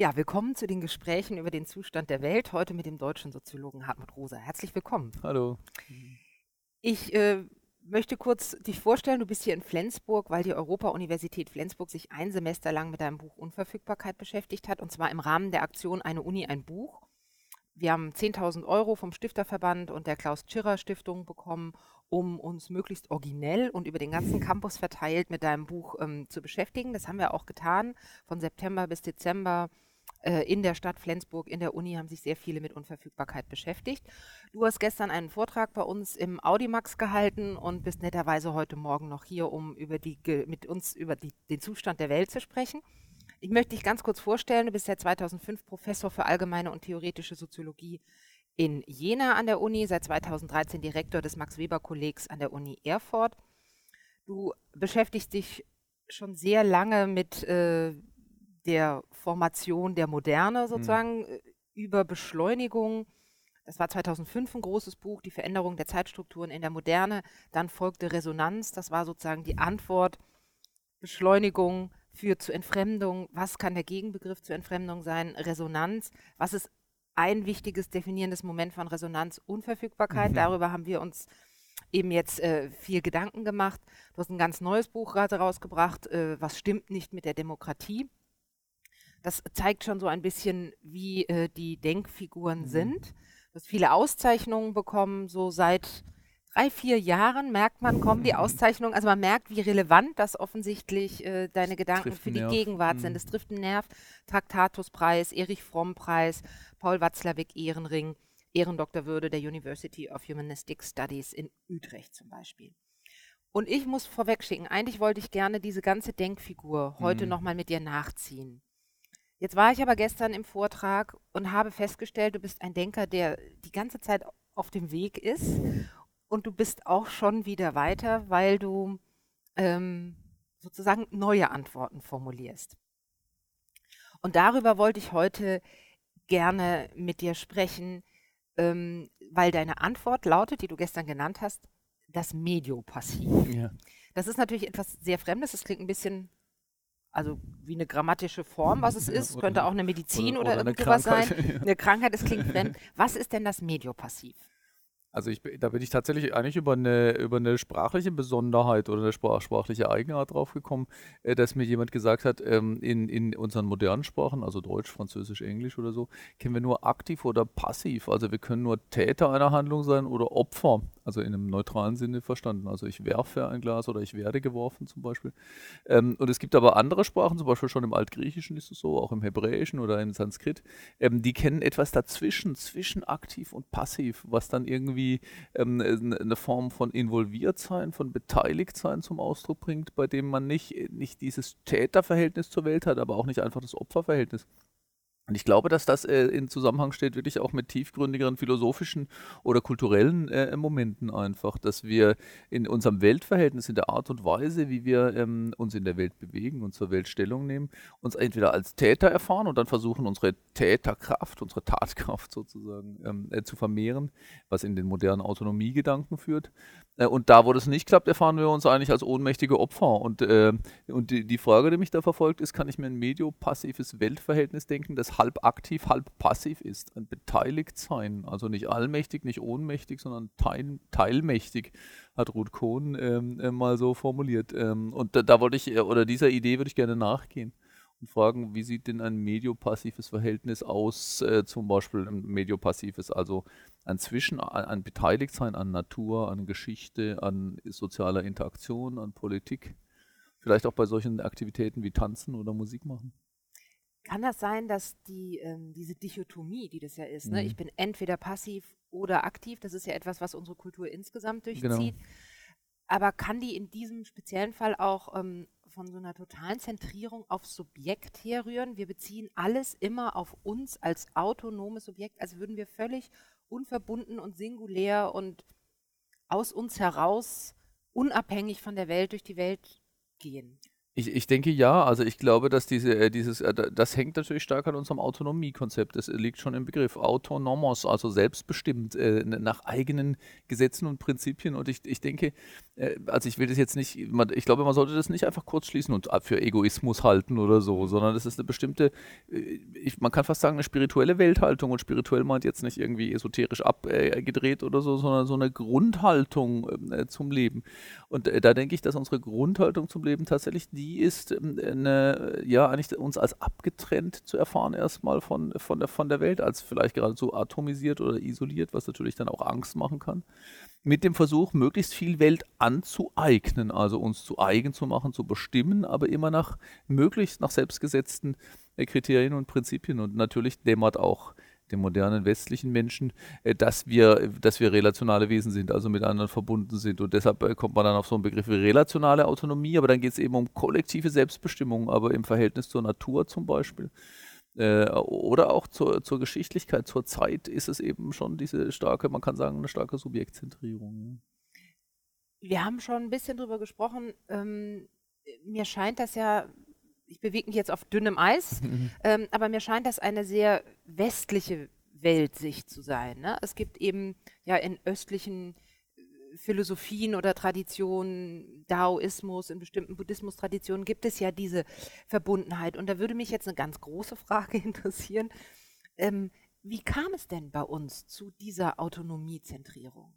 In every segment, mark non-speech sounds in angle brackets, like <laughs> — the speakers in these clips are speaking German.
Ja, willkommen zu den Gesprächen über den Zustand der Welt, heute mit dem deutschen Soziologen Hartmut Rosa. Herzlich willkommen. Hallo. Ich äh, möchte kurz dich vorstellen, du bist hier in Flensburg, weil die Europa-Universität Flensburg sich ein Semester lang mit deinem Buch Unverfügbarkeit beschäftigt hat, und zwar im Rahmen der Aktion Eine Uni, ein Buch. Wir haben 10.000 Euro vom Stifterverband und der Klaus-Tschirrer-Stiftung bekommen, um uns möglichst originell und über den ganzen Campus verteilt mit deinem Buch ähm, zu beschäftigen. Das haben wir auch getan. Von September bis Dezember in der Stadt Flensburg, in der Uni haben sich sehr viele mit Unverfügbarkeit beschäftigt. Du hast gestern einen Vortrag bei uns im Audimax gehalten und bist netterweise heute Morgen noch hier, um über die, mit uns über die, den Zustand der Welt zu sprechen. Ich möchte dich ganz kurz vorstellen. Du bist seit 2005 Professor für allgemeine und theoretische Soziologie in Jena an der Uni, seit 2013 Direktor des Max-Weber-Kollegs an der Uni Erfurt. Du beschäftigst dich schon sehr lange mit äh, der Formation der Moderne mhm. sozusagen, mhm. über Beschleunigung. Das war 2005 ein großes Buch, die Veränderung der Zeitstrukturen in der Moderne. Dann folgte Resonanz, das war sozusagen die Antwort. Beschleunigung führt zu Entfremdung. Was kann der Gegenbegriff zur Entfremdung sein? Resonanz. Was ist ein wichtiges definierendes Moment von Resonanz? Unverfügbarkeit. Mhm. Darüber haben wir uns eben jetzt äh, viel Gedanken gemacht. Du hast ein ganz neues Buch gerade rausgebracht, äh, was stimmt nicht mit der Demokratie. Das zeigt schon so ein bisschen, wie äh, die Denkfiguren mhm. sind. Du hast viele Auszeichnungen bekommen, so seit drei, vier Jahren merkt man, kommen die Auszeichnungen, also man merkt, wie relevant das offensichtlich äh, deine Gedanken für die Gegenwart mhm. sind. Es trifft einen Nerv. Traktatuspreis, Erich Fromm-Preis, Paul Watzlawick Ehrenring, Ehrendoktorwürde der University of Humanistic Studies in Utrecht zum Beispiel. Und ich muss vorwegschicken, eigentlich wollte ich gerne diese ganze Denkfigur heute mhm. nochmal mit dir nachziehen. Jetzt war ich aber gestern im Vortrag und habe festgestellt, du bist ein Denker, der die ganze Zeit auf dem Weg ist und du bist auch schon wieder weiter, weil du ähm, sozusagen neue Antworten formulierst. Und darüber wollte ich heute gerne mit dir sprechen, ähm, weil deine Antwort lautet, die du gestern genannt hast, das Mediopassiv. Ja. Das ist natürlich etwas sehr Fremdes, das klingt ein bisschen also wie eine grammatische Form, was es ist, könnte auch eine Medizin oder, oder, oder irgendwas sein. Ja. <laughs> Eine Krankheit, es klingt fremd. Was ist denn das Mediopassiv? Also ich, da bin ich tatsächlich eigentlich über eine, über eine sprachliche Besonderheit oder eine sprach, sprachliche Eigenart draufgekommen, äh, dass mir jemand gesagt hat, ähm, in, in unseren modernen Sprachen, also Deutsch, Französisch, Englisch oder so, kennen wir nur aktiv oder passiv. Also wir können nur Täter einer Handlung sein oder Opfer also in einem neutralen Sinne verstanden. Also ich werfe ein Glas oder ich werde geworfen zum Beispiel. Ähm, und es gibt aber andere Sprachen, zum Beispiel schon im Altgriechischen ist es so, auch im Hebräischen oder im Sanskrit, ähm, die kennen etwas dazwischen, zwischen aktiv und passiv, was dann irgendwie ähm, eine Form von Involviertsein, von Beteiligtsein zum Ausdruck bringt, bei dem man nicht, nicht dieses Täterverhältnis zur Welt hat, aber auch nicht einfach das Opferverhältnis. Und ich glaube, dass das äh, in Zusammenhang steht wirklich auch mit tiefgründigeren philosophischen oder kulturellen äh, Momenten einfach, dass wir in unserem Weltverhältnis, in der Art und Weise, wie wir ähm, uns in der Welt bewegen und zur Welt Stellung nehmen, uns entweder als Täter erfahren und dann versuchen, unsere Täterkraft, unsere Tatkraft sozusagen ähm, äh, zu vermehren, was in den modernen Autonomiegedanken führt. Äh, und da, wo das nicht klappt, erfahren wir uns eigentlich als ohnmächtige Opfer. Und, äh, und die, die Frage, die mich da verfolgt, ist, kann ich mir ein mediopassives Weltverhältnis denken, das halb aktiv, halb passiv ist. Ein Beteiligtsein, also nicht allmächtig, nicht ohnmächtig, sondern teil, teilmächtig, hat Ruth Kohn ähm, äh, mal so formuliert. Ähm, und da, da wollte ich, äh, oder dieser Idee würde ich gerne nachgehen und fragen, wie sieht denn ein mediopassives Verhältnis aus, äh, zum Beispiel ein mediopassives, also ein Zwischen, ein, ein Beteiligtsein an Natur, an Geschichte, an sozialer Interaktion, an Politik, vielleicht auch bei solchen Aktivitäten wie Tanzen oder Musik machen. Kann das sein, dass die, ähm, diese Dichotomie, die das ja ist, mhm. ne? ich bin entweder passiv oder aktiv, das ist ja etwas, was unsere Kultur insgesamt genau. durchzieht, genau. aber kann die in diesem speziellen Fall auch ähm, von so einer totalen Zentrierung auf Subjekt herrühren? Wir beziehen alles immer auf uns als autonomes Subjekt, als würden wir völlig unverbunden und singulär und aus uns heraus unabhängig von der Welt durch die Welt gehen. Ich, ich denke ja, also ich glaube, dass diese, äh, dieses, äh, das hängt natürlich stark an unserem Autonomiekonzept. Das liegt schon im Begriff autonomos, also selbstbestimmt, äh, nach eigenen Gesetzen und Prinzipien. Und ich, ich denke, äh, also ich will das jetzt nicht, ich glaube, man sollte das nicht einfach kurz schließen und für Egoismus halten oder so, sondern das ist eine bestimmte, äh, ich, man kann fast sagen, eine spirituelle Welthaltung. Und spirituell meint jetzt nicht irgendwie esoterisch abgedreht oder so, sondern so eine Grundhaltung äh, zum Leben. Und da denke ich, dass unsere Grundhaltung zum Leben tatsächlich die die ist ähm, eine, ja eigentlich uns als abgetrennt zu erfahren erstmal von, von, der, von der Welt, als vielleicht geradezu atomisiert oder isoliert, was natürlich dann auch Angst machen kann. Mit dem Versuch, möglichst viel Welt anzueignen, also uns zu eigen zu machen, zu bestimmen, aber immer nach möglichst nach selbstgesetzten äh, Kriterien und Prinzipien. Und natürlich dämmert auch dem modernen westlichen Menschen, äh, dass wir, dass wir relationale Wesen sind, also mit anderen verbunden sind. Und deshalb äh, kommt man dann auf so einen Begriff wie relationale Autonomie, aber dann geht es eben um kollektive Selbstbestimmung, aber im Verhältnis zur Natur zum Beispiel. Äh, oder auch zur, zur Geschichtlichkeit, zur Zeit ist es eben schon diese starke, man kann sagen, eine starke Subjektzentrierung. Wir haben schon ein bisschen drüber gesprochen. Ähm, mir scheint das ja ich bewege mich jetzt auf dünnem Eis, <laughs> ähm, aber mir scheint das eine sehr westliche Weltsicht zu sein. Ne? Es gibt eben ja in östlichen äh, Philosophien oder Traditionen, Daoismus, in bestimmten Buddhismus-Traditionen gibt es ja diese Verbundenheit. Und da würde mich jetzt eine ganz große Frage <laughs> interessieren. Ähm, wie kam es denn bei uns zu dieser Autonomiezentrierung?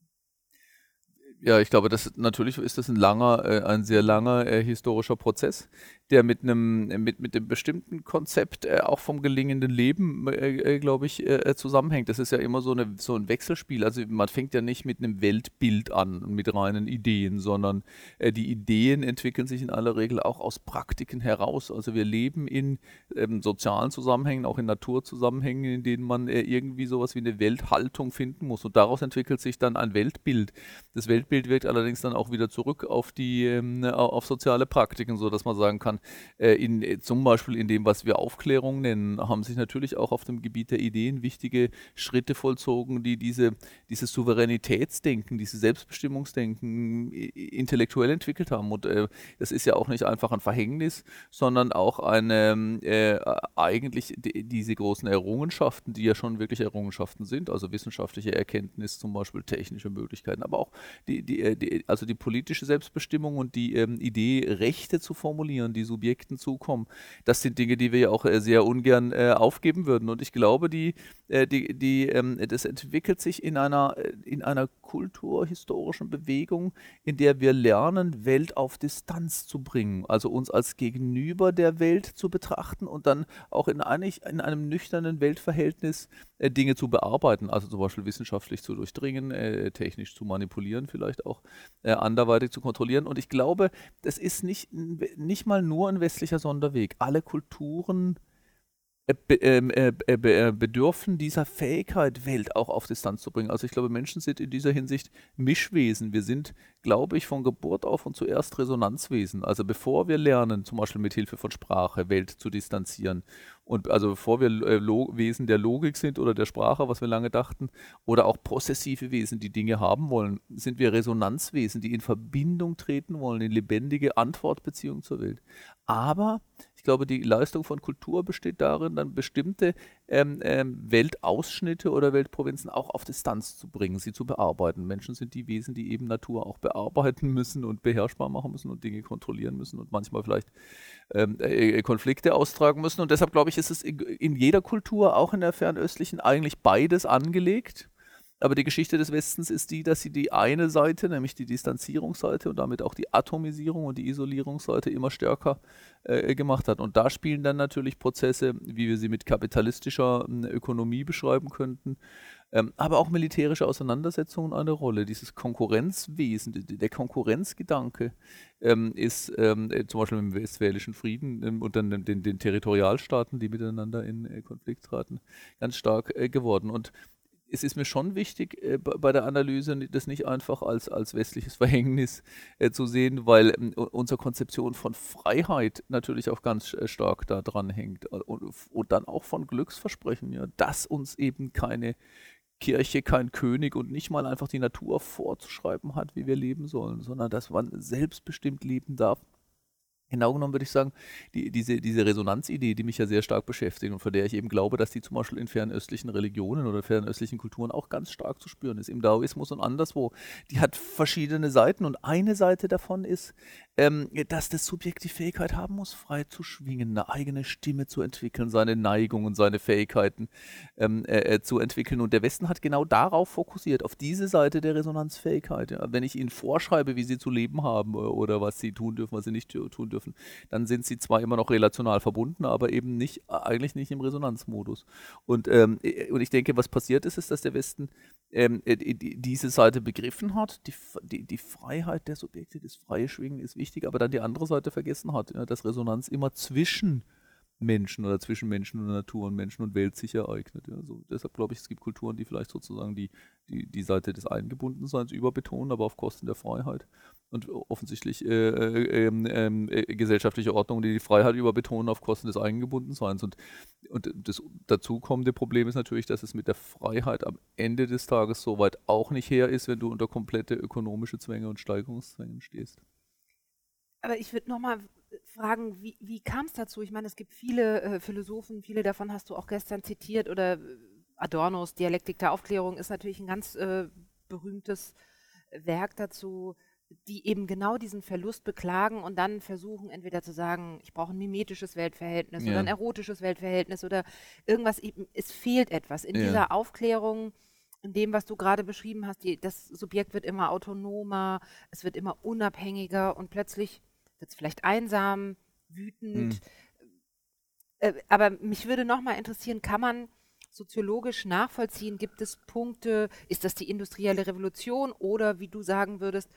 Ja, ich glaube, das natürlich ist das ein langer, äh, ein sehr langer äh, historischer Prozess, der mit einem, äh, mit, mit dem bestimmten Konzept äh, auch vom gelingenden Leben, äh, äh, glaube ich, zusammenhängt. Das ist ja immer so, eine, so ein Wechselspiel. Also man fängt ja nicht mit einem Weltbild an, mit reinen Ideen, sondern die Ideen entwickeln sich in aller Regel auch aus Praktiken heraus. Also wir leben in ähm, sozialen Zusammenhängen, auch in Naturzusammenhängen, in denen man irgendwie sowas wie eine Welthaltung finden muss. Und daraus entwickelt sich dann ein Weltbild. Das Weltbild wirkt allerdings dann auch wieder zurück auf die, ähm, auf soziale Praktiken, sodass man sagen kann, äh, in, äh, zum Beispiel in dem, was wir Aufklärung nennen, haben sich natürlich auch auf dem Gebiet der Ideen wichtige Schritte vollzogen, die diese, dieses Souveränitätsdenken, dieses Selbstbestimmungsdenken intellektuell entwickelt haben. Und äh, das ist ja auch nicht einfach ein Verhängnis, sondern auch eine, äh, eigentlich die, diese großen Errungenschaften, die ja schon wirklich Errungenschaften sind, also wissenschaftliche Erkenntnis, zum Beispiel technische Möglichkeiten, aber auch die, die, äh, die also die politische Selbstbestimmung und die ähm, Idee, Rechte zu formulieren, die Subjekten zukommen. Das sind Dinge, die wir ja auch äh, sehr ungern äh, aufgeben würden. Und ich glaube, die, äh, die, die, ähm, das entwickelt sich in einer, äh, in einer kulturhistorischen Bewegung, in der wir lernen, Welt auf Distanz zu bringen. Also uns als Gegenüber der Welt zu betrachten und dann auch in, einig, in einem nüchternen Weltverhältnis Dinge zu bearbeiten. Also zum Beispiel wissenschaftlich zu durchdringen, technisch zu manipulieren, vielleicht auch äh, anderweitig zu kontrollieren. Und ich glaube, das ist nicht, nicht mal nur ein westlicher Sonderweg. Alle Kulturen bedürfen dieser Fähigkeit, Welt auch auf Distanz zu bringen. Also ich glaube, Menschen sind in dieser Hinsicht Mischwesen. Wir sind, glaube ich, von Geburt auf und zuerst Resonanzwesen. Also bevor wir lernen, zum Beispiel mit Hilfe von Sprache, Welt zu distanzieren und also bevor wir äh, Wesen der Logik sind oder der Sprache, was wir lange dachten, oder auch possessive Wesen, die Dinge haben wollen, sind wir Resonanzwesen, die in Verbindung treten wollen, in lebendige Antwortbeziehung zur Welt. Aber ich glaube, die Leistung von Kultur besteht darin, dann bestimmte ähm, ähm, Weltausschnitte oder Weltprovinzen auch auf Distanz zu bringen, sie zu bearbeiten. Menschen sind die Wesen, die eben Natur auch bearbeiten müssen und beherrschbar machen müssen und Dinge kontrollieren müssen und manchmal vielleicht ähm, äh, äh Konflikte austragen müssen. Und deshalb glaube ich, ist es in, in jeder Kultur, auch in der fernöstlichen, eigentlich beides angelegt. Aber die Geschichte des Westens ist die, dass sie die eine Seite, nämlich die Distanzierungsseite und damit auch die Atomisierung und die Isolierungsseite immer stärker äh, gemacht hat. Und da spielen dann natürlich Prozesse, wie wir sie mit kapitalistischer äh, Ökonomie beschreiben könnten, ähm, aber auch militärische Auseinandersetzungen eine Rolle. Dieses Konkurrenzwesen, der Konkurrenzgedanke ähm, ist ähm, äh, zum Beispiel im Westfälischen Frieden ähm, und dann den, den, Territorialstaaten, die miteinander in äh, Konflikt traten, ganz stark äh, geworden. Und es ist mir schon wichtig, äh, bei der Analyse das nicht einfach als, als westliches <laughs> Verhängnis äh, zu sehen, weil äh, unsere Konzeption von Freiheit natürlich auch ganz äh, stark da dran hängt. Äh, und, und, dann auch von Glücksversprechen, ja, dass uns eben keine Kirche, kein König und nicht mal einfach die Natur vorzuschreiben hat, wie wir leben sollen, sondern dass man selbstbestimmt leben darf Genau genommen würde ich sagen, die, diese, diese Resonanzidee, die mich ja sehr stark beschäftigt und von der ich eben glaube, dass die zum Beispiel in fernöstlichen Religionen oder fernöstlichen Kulturen auch ganz stark zu spüren ist, im Daoismus und anderswo, die hat verschiedene Seiten und eine Seite davon ist, ähm, dass das Subjekt die Fähigkeit haben muss, frei zu schwingen, eine eigene Stimme zu entwickeln, seine Neigungen, seine Fähigkeiten ähm, äh, äh, zu entwickeln. Und der Westen hat genau darauf fokussiert, auf diese Seite der Resonanzfähigkeit. Ja. Wenn ich ihnen vorschreibe, wie sie zu leben haben äh, oder was sie tun dürfen, was sie nicht tun dürfen, dann sind sie zwar immer noch relational verbunden, aber eben nicht, eigentlich nicht im Resonanzmodus. Und, ähm, äh, und ich denke, was passiert ist, ist, dass der Westen ähm, diese Seite begriffen hat, die, die, die Freiheit der Subjekte, das freie Schwingen ist wichtig, aber dann die andere Seite vergessen hat, ja, dass Resonanz immer zwischen Menschen oder zwischen Menschen und Natur und Menschen und Welt sich ereignet. Ja. Also deshalb glaube ich, es gibt Kulturen, die vielleicht sozusagen die, die, die Seite des Eingebundenseins überbetonen, aber auf Kosten der Freiheit. Und offensichtlich äh, äh, ähm, ähm, äh, gesellschaftliche Ordnungen, die die Freiheit überbetonen auf Kosten des Eingebundenseins. Und, und das dazu kommende Problem ist natürlich, dass es mit der Freiheit am Ende des Tages so weit auch nicht her ist, wenn du unter komplette ökonomische Zwänge und Steigerungszwängen stehst. Aber ich würde nochmal fragen, wie, wie kam es dazu? Ich meine, es gibt viele äh, Philosophen, viele davon hast du auch gestern zitiert, oder äh, Adornos Dialektik der Aufklärung ist natürlich ein ganz äh, berühmtes Werk dazu, die eben genau diesen Verlust beklagen und dann versuchen, entweder zu sagen, ich brauche ein mimetisches Weltverhältnis ja. oder ein erotisches Weltverhältnis oder irgendwas, es fehlt etwas. In ja. dieser Aufklärung in dem, was du gerade beschrieben hast, die, das Subjekt wird immer autonomer, es wird immer unabhängiger und plötzlich wird es vielleicht einsam, wütend. Mhm. Äh, aber mich würde nochmal interessieren, kann man soziologisch nachvollziehen, gibt es Punkte, ist das die industrielle Revolution oder wie du sagen würdest,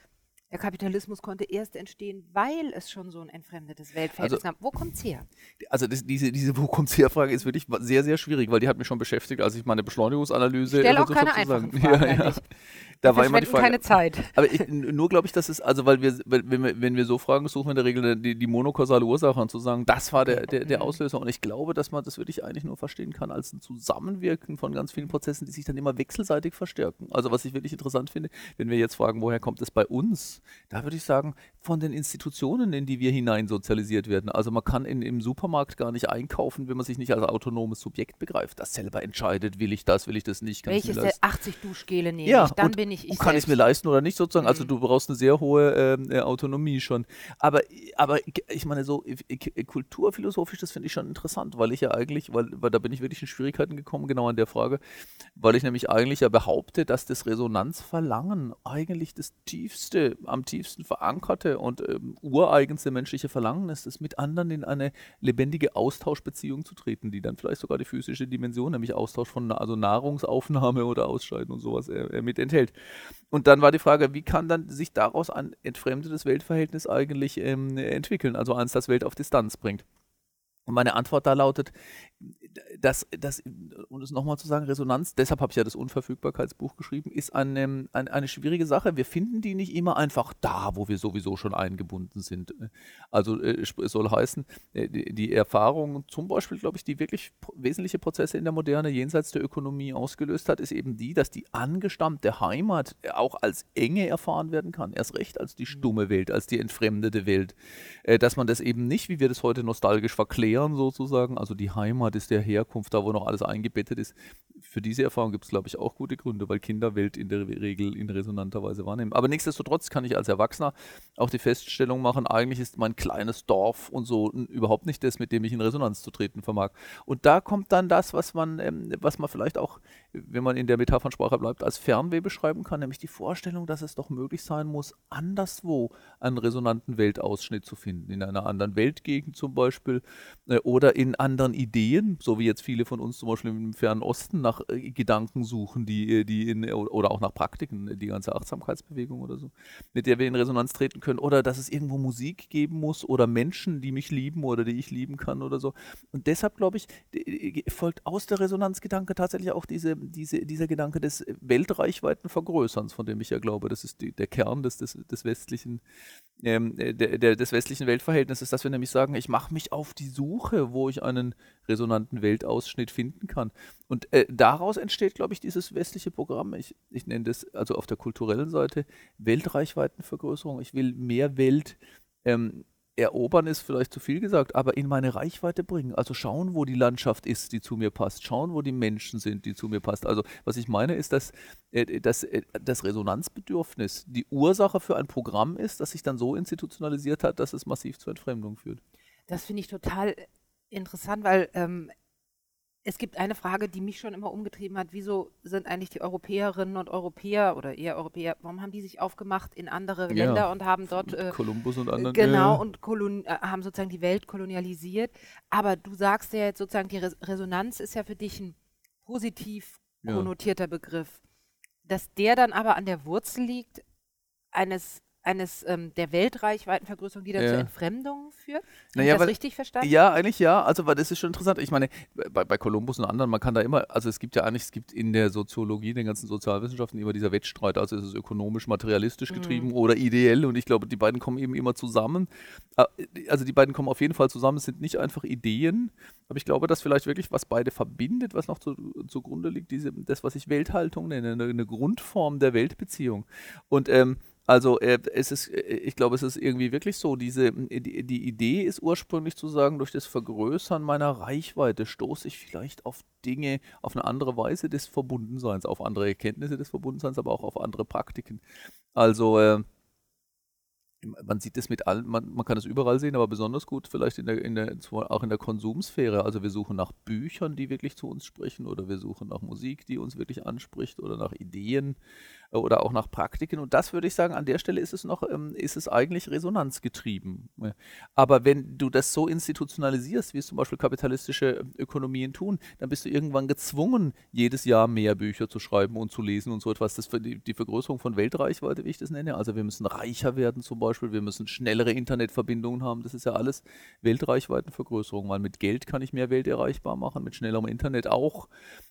der Kapitalismus konnte erst entstehen, weil es schon so ein entfremdetes Weltverhältnis also, gab. Wo kommt es her? Also das, diese, diese Wo kommt es her Frage ist wirklich sehr, sehr schwierig, weil die hat mich schon beschäftigt, als ich meine Beschleunigungsanalyse. Ich stelle auch keine einfachen <laughs> Fragen. Ja, ja da war immer die Frage. keine Zeit. <laughs> Aber ich, nur glaube ich, dass es, also weil wir, wenn wir, wenn wir so fragen, suchen wir in der Regel die, die monokausale Ursache und zu sagen, das war der, der, der Auslöser. Und ich glaube, dass man das wirklich eigentlich nur verstehen kann als ein Zusammenwirken von ganz vielen Prozessen, die sich dann immer wechselseitig verstärken. Also was ich wirklich interessant finde, wenn wir jetzt fragen, woher kommt es bei uns, da würde ich sagen, von den Institutionen, in die wir hinein sozialisiert werden. Also man kann in, im Supermarkt gar nicht einkaufen, wenn man sich nicht als autonomes Subjekt begreift, das selber entscheidet, will ich das, will ich das nicht. Welches der 80 Duschgele nehme ja, ich, dann bin ich ich, kann ich es mir leisten oder nicht sozusagen. Also mhm. Also du brauchst eine sehr hohe ähm, äh, Autonomie schon. Aber, aber ich meine, so kulturphilosophisch, das finde ich schon interessant, weil ich ja eigentlich, weil, weil da bin ich wirklich in Schwierigkeiten gekommen, genau an der Frage, weil ich nämlich eigentlich ja behaupte, dass das Resonanzverlangen eigentlich das tiefste, am tiefsten verankerte und ähm, ureigenste menschliche Verlangen ist, es mit anderen in eine lebendige Austauschbeziehung zu treten, die dann vielleicht sogar die physische Dimension, nämlich Austausch von also Nahrungsaufnahme oder Ausscheiden und sowas äh, äh mit enthält. Und dann war die Frage, wie kann dann sich daraus ein entfremdetes Weltverhältnis eigentlich ähm, entwickeln, also eins, das Welt auf Distanz bringt. Und meine Antwort da lautet, dass, dass um es nochmal zu sagen, Resonanz, deshalb habe ich ja das Unverfügbarkeitsbuch geschrieben, ist eine, eine, eine, schwierige Sache. Wir finden die nicht immer einfach da, wo wir sowieso schon eingebunden sind. Also äh, es soll heißen, äh, die, die Erfahrung, zum Beispiel, glaube ich, die wirklich wesentliche Prozesse in der Moderne jenseits der Ökonomie ausgelöst hat, ist eben die, dass die angestammte Heimat auch als Enge erfahren werden kann. Erst recht als die mhm. stumme Welt, als die entfremdete Welt. Äh, dass man das eben nicht, wie wir das heute nostalgisch verklären, sozusagen, also die Heimat ist der Herkunft, da wo noch alles eingebettet ist. Für diese Erfahrung gibt es, glaube ich, auch gute Gründe, weil Kinder Welt in der Regel in resonanter Weise wahrnehmen. Aber nichtsdestotrotz kann ich als Erwachsener auch die Feststellung machen, eigentlich ist mein kleines Dorf und so überhaupt nicht das, mit dem ich in Resonanz zu treten vermag. Und da kommt dann das, was man, ähm, was man vielleicht auch, wenn man in der Metaphernsprache bleibt, als Fernweh beschreiben kann, nämlich die Vorstellung, dass es doch möglich sein muss, anderswo einen resonanten Weltausschnitt zu finden, in einer anderen Weltgegend zum Beispiel äh, oder in anderen Ideen, so wie jetzt viele von uns zum Beispiel im Fernen Osten nach äh, Gedanken suchen, die, äh, die in, oder auch nach Praktiken, die ganze Achtsamkeitsbewegung oder so, mit der wir in Resonanz treten können, oder dass es irgendwo Musik geben muss oder Menschen, die mich lieben oder die ich lieben kann oder so. Und deshalb glaube ich, folgt aus der Resonanzgedanke tatsächlich auch diese, diese, dieser Gedanke des weltreichweiten Vergrößerns, von dem ich ja glaube, das ist die, der Kern des, des, des westlichen ähm, der, der, des westlichen Weltverhältnisses, dass wir nämlich sagen, ich mache mich auf die Suche, wo ich einen resonanten Weltausschnitt finden kann. Und äh, daraus entsteht, glaube ich, dieses westliche Programm. Ich, ich nenne das also auf der kulturellen Seite Weltreichweitenvergrößerung. Ich will mehr Welt ähm, erobern ist vielleicht zu viel gesagt, aber in meine Reichweite bringen. Also schauen, wo die Landschaft ist, die zu mir passt. Schauen, wo die Menschen sind, die zu mir passt. Also was ich meine ist, dass, äh, dass äh, das Resonanzbedürfnis die Ursache für ein Programm ist, das sich dann so institutionalisiert hat, dass es massiv zur Entfremdung führt. Das finde ich total interessant, weil ähm, es gibt eine Frage, die mich schon immer umgetrieben hat. Wieso sind eigentlich die Europäerinnen und Europäer oder eher Europäer, warum haben die sich aufgemacht in andere ja. Länder und haben dort. Äh, Kolumbus und anderen. Genau, und kolon, äh, haben sozusagen die Welt kolonialisiert. Aber du sagst ja jetzt sozusagen, die Res Resonanz ist ja für dich ein positiv konnotierter ja. Begriff. Dass der dann aber an der Wurzel liegt eines eines ähm, der Weltreichweitenvergrößerung, die dann ja. zur Entfremdung führt? Habe naja, ich das weil, richtig verstanden? Ja, eigentlich ja. Also, weil das ist schon interessant. Ich meine, bei, bei Kolumbus und anderen, man kann da immer, also es gibt ja eigentlich, es gibt in der Soziologie, in den ganzen Sozialwissenschaften immer dieser Wettstreit. Also ist es ökonomisch, materialistisch mhm. getrieben mhm. oder ideell und ich glaube, die beiden kommen eben immer zusammen. Äh, also die beiden kommen auf jeden Fall zusammen. Es sind nicht einfach Ideen, aber ich glaube, dass vielleicht wirklich was beide verbindet, was noch zu, zugrunde liegt, diese, das, was ich Welthaltung nenne, eine, eine Grundform der Weltbeziehung. Und ähm, also äh, es ist, äh, ich glaube, es ist irgendwie wirklich so, diese, die, die, Idee ist ursprünglich zu sagen, durch das Vergrößern meiner Reichweite stoße ich vielleicht auf Dinge, auf eine andere Weise des Verbundenseins, auf andere Erkenntnisse des Verbundenseins, aber auch auf andere Praktiken. Also äh, man sieht es mit allen, man, man kann es überall sehen, aber besonders gut vielleicht in der, in der, auch in der Konsumsphäre. Also wir suchen nach Büchern, die wirklich zu uns sprechen, oder wir suchen nach Musik, die uns wirklich anspricht, oder nach Ideen oder auch nach Praktiken. Und das würde ich sagen, an der Stelle ist es noch, ähm, ist es eigentlich resonanzgetrieben. Aber wenn du das so institutionalisierst, wie es zum Beispiel kapitalistische Ökonomien tun, dann bist du irgendwann gezwungen, jedes Jahr mehr Bücher zu schreiben und zu lesen und so etwas. Das die, die Vergrößerung von Weltreichweite, wie ich das nenne. Also wir müssen reicher werden zum Beispiel, wir müssen schnellere Internetverbindungen haben. Das ist ja alles Weltreichweitenvergrößerung, weil mit Geld kann ich mehr Welt erreichbar machen, mit schnellerem Internet auch.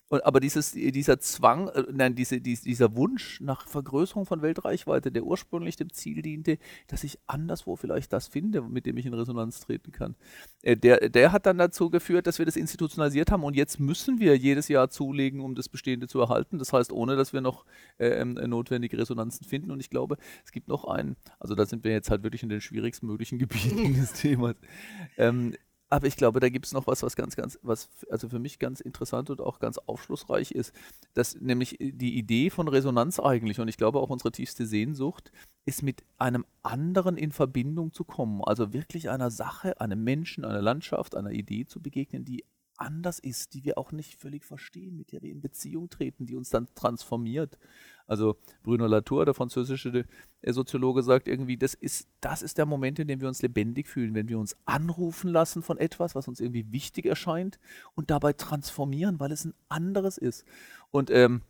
Und, aber dieses, dieser Zwang, äh, nein, diese, dies, dieser Wunsch nach Vergrößerung von Weltreichweite, der ursprünglich dem Ziel diente, dass ich anderswo vielleicht das finde, mit dem ich in Resonanz treten kann, äh, der, der hat dann dazu geführt, dass wir das institutionalisiert haben und jetzt müssen wir jedes Jahr zulegen, um das Bestehende zu erhalten. Das heißt, ohne dass wir noch äh, notwendige Resonanzen finden. Und ich glaube, es gibt noch einen, also da sind wir jetzt halt wirklich in den schwierigsten möglichen <laughs> Gebieten des Themas. Ähm, aber ich glaube, da gibt es noch was, was ganz, ganz, was also für mich ganz interessant und auch ganz aufschlussreich ist, dass nämlich die Idee von Resonanz eigentlich, und ich glaube auch unsere tiefste Sehnsucht, ist mit einem anderen in Verbindung zu kommen. Also wirklich einer Sache, einem Menschen, einer Landschaft, einer Idee zu begegnen, die anders ist, die wir auch nicht völlig verstehen, mit der wir in Beziehung treten, die uns dann transformiert. Also Bruno Latour, der französische äh, Soziologe, sagt irgendwie, das ist, das ist der Moment, in dem wir uns lebendig fühlen, wenn wir uns anrufen lassen von etwas, was uns irgendwie wichtig erscheint und dabei transformieren, weil es ein anderes ist. Und ähm,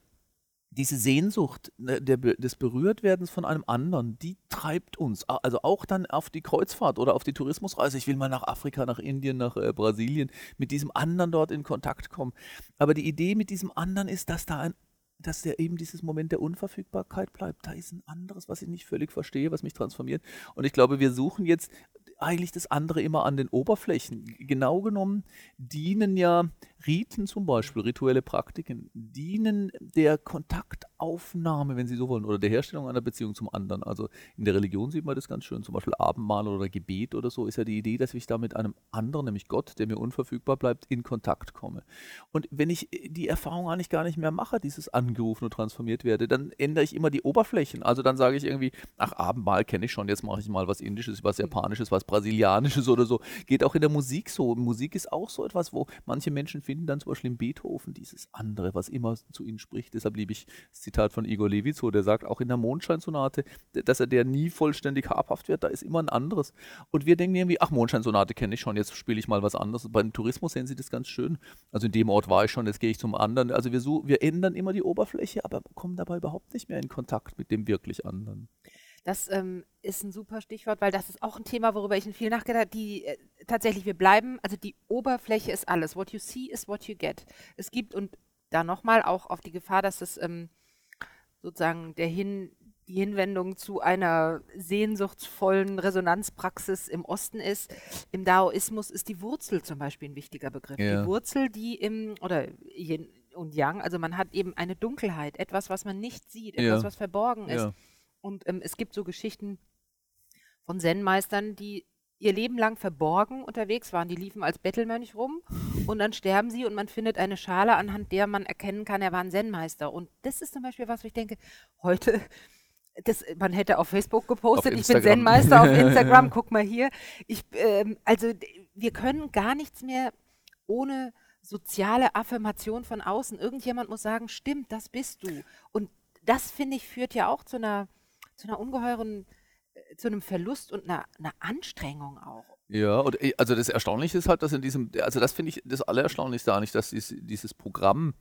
diese Sehnsucht ne, der, des Berührtwerdens von einem anderen, die treibt uns. Also auch dann auf die Kreuzfahrt oder auf die Tourismusreise. Ich will mal nach Afrika, nach Indien, nach äh, Brasilien, mit diesem anderen dort in Kontakt kommen. Aber die Idee mit diesem anderen ist, dass da ein dass der eben dieses Moment der Unverfügbarkeit bleibt. Da ist ein anderes, was ich nicht völlig verstehe, was mich transformiert. Und ich glaube, wir suchen jetzt eigentlich das andere immer an den Oberflächen. Genau genommen dienen ja Riten zum Beispiel, rituelle Praktiken, dienen der Kontaktaufnahme, wenn Sie so wollen, oder der Herstellung einer Beziehung zum anderen. Also in der Religion sieht man das ganz schön, zum Beispiel Abendmahl oder Gebet oder so, ist ja die Idee, dass ich da mit einem anderen, nämlich Gott, der mir unverfügbar bleibt, in Kontakt komme. Und wenn ich die Erfahrung eigentlich gar nicht mehr mache, dieses angerufen und transformiert werde, dann ändere ich immer die Oberflächen. Also dann sage ich irgendwie, ach, Abendmahl kenne ich schon, jetzt mache ich mal was Indisches, was Japanisches, was Brasilianisches oder so. Geht auch in der Musik so. Musik ist auch so etwas, wo manche Menschen finden, finden dann zum Beispiel in Beethoven dieses andere, was immer zu ihnen spricht. Deshalb liebe ich das Zitat von Igor Levitz, wo der sagt, auch in der Mondscheinsonate, dass er der nie vollständig habhaft wird, da ist immer ein anderes. Und wir denken irgendwie, ach, Mondscheinsonate kenne ich schon, jetzt spiele ich mal was anderes. Beim Tourismus sehen Sie das ganz schön. Also in dem Ort war ich schon, jetzt gehe ich zum anderen. Also wir, so, wir ändern immer die Oberfläche, aber kommen dabei überhaupt nicht mehr in Kontakt mit dem wirklich anderen. Das ähm, ist ein super Stichwort, weil das ist auch ein Thema, worüber ich viel nachgedacht habe. Die äh, tatsächlich, wir bleiben, also die Oberfläche ist alles. What you see is what you get. Es gibt und da nochmal auch auf die Gefahr, dass es ähm, sozusagen der Hin, die Hinwendung zu einer sehnsuchtsvollen Resonanzpraxis im Osten ist. Im Daoismus ist die Wurzel zum Beispiel ein wichtiger Begriff. Ja. Die Wurzel, die im, oder Yin und Yang, also man hat eben eine Dunkelheit, etwas, was man nicht sieht, etwas, ja. was verborgen ist. Ja und ähm, es gibt so Geschichten von Zen-Meistern, die ihr Leben lang verborgen unterwegs waren. Die liefen als Bettelmönch rum und dann sterben sie und man findet eine Schale, anhand der man erkennen kann, er war ein Zen-Meister. Und das ist zum Beispiel was, wo ich denke, heute, das, man hätte auf Facebook gepostet, Auf ich bin. Zen-Meister auf Instagram, <laughs> guck mal hier. Ich, ähm, also wir können gar nichts mehr ohne soziale Affirmation von außen. Irgendjemand muss sagen, stimmt, das bist du. Und das, finde ich, führt ja auch zu einer, zu einer ungeheuren, äh, zu einem Verlust und einer, einer Anstrengung auch. Ja, und äh, also das Erstaunliche ist halt, dass in diesem, also das finde ich das Allererstaunlichste eigentlich, dass dies, dieses Programm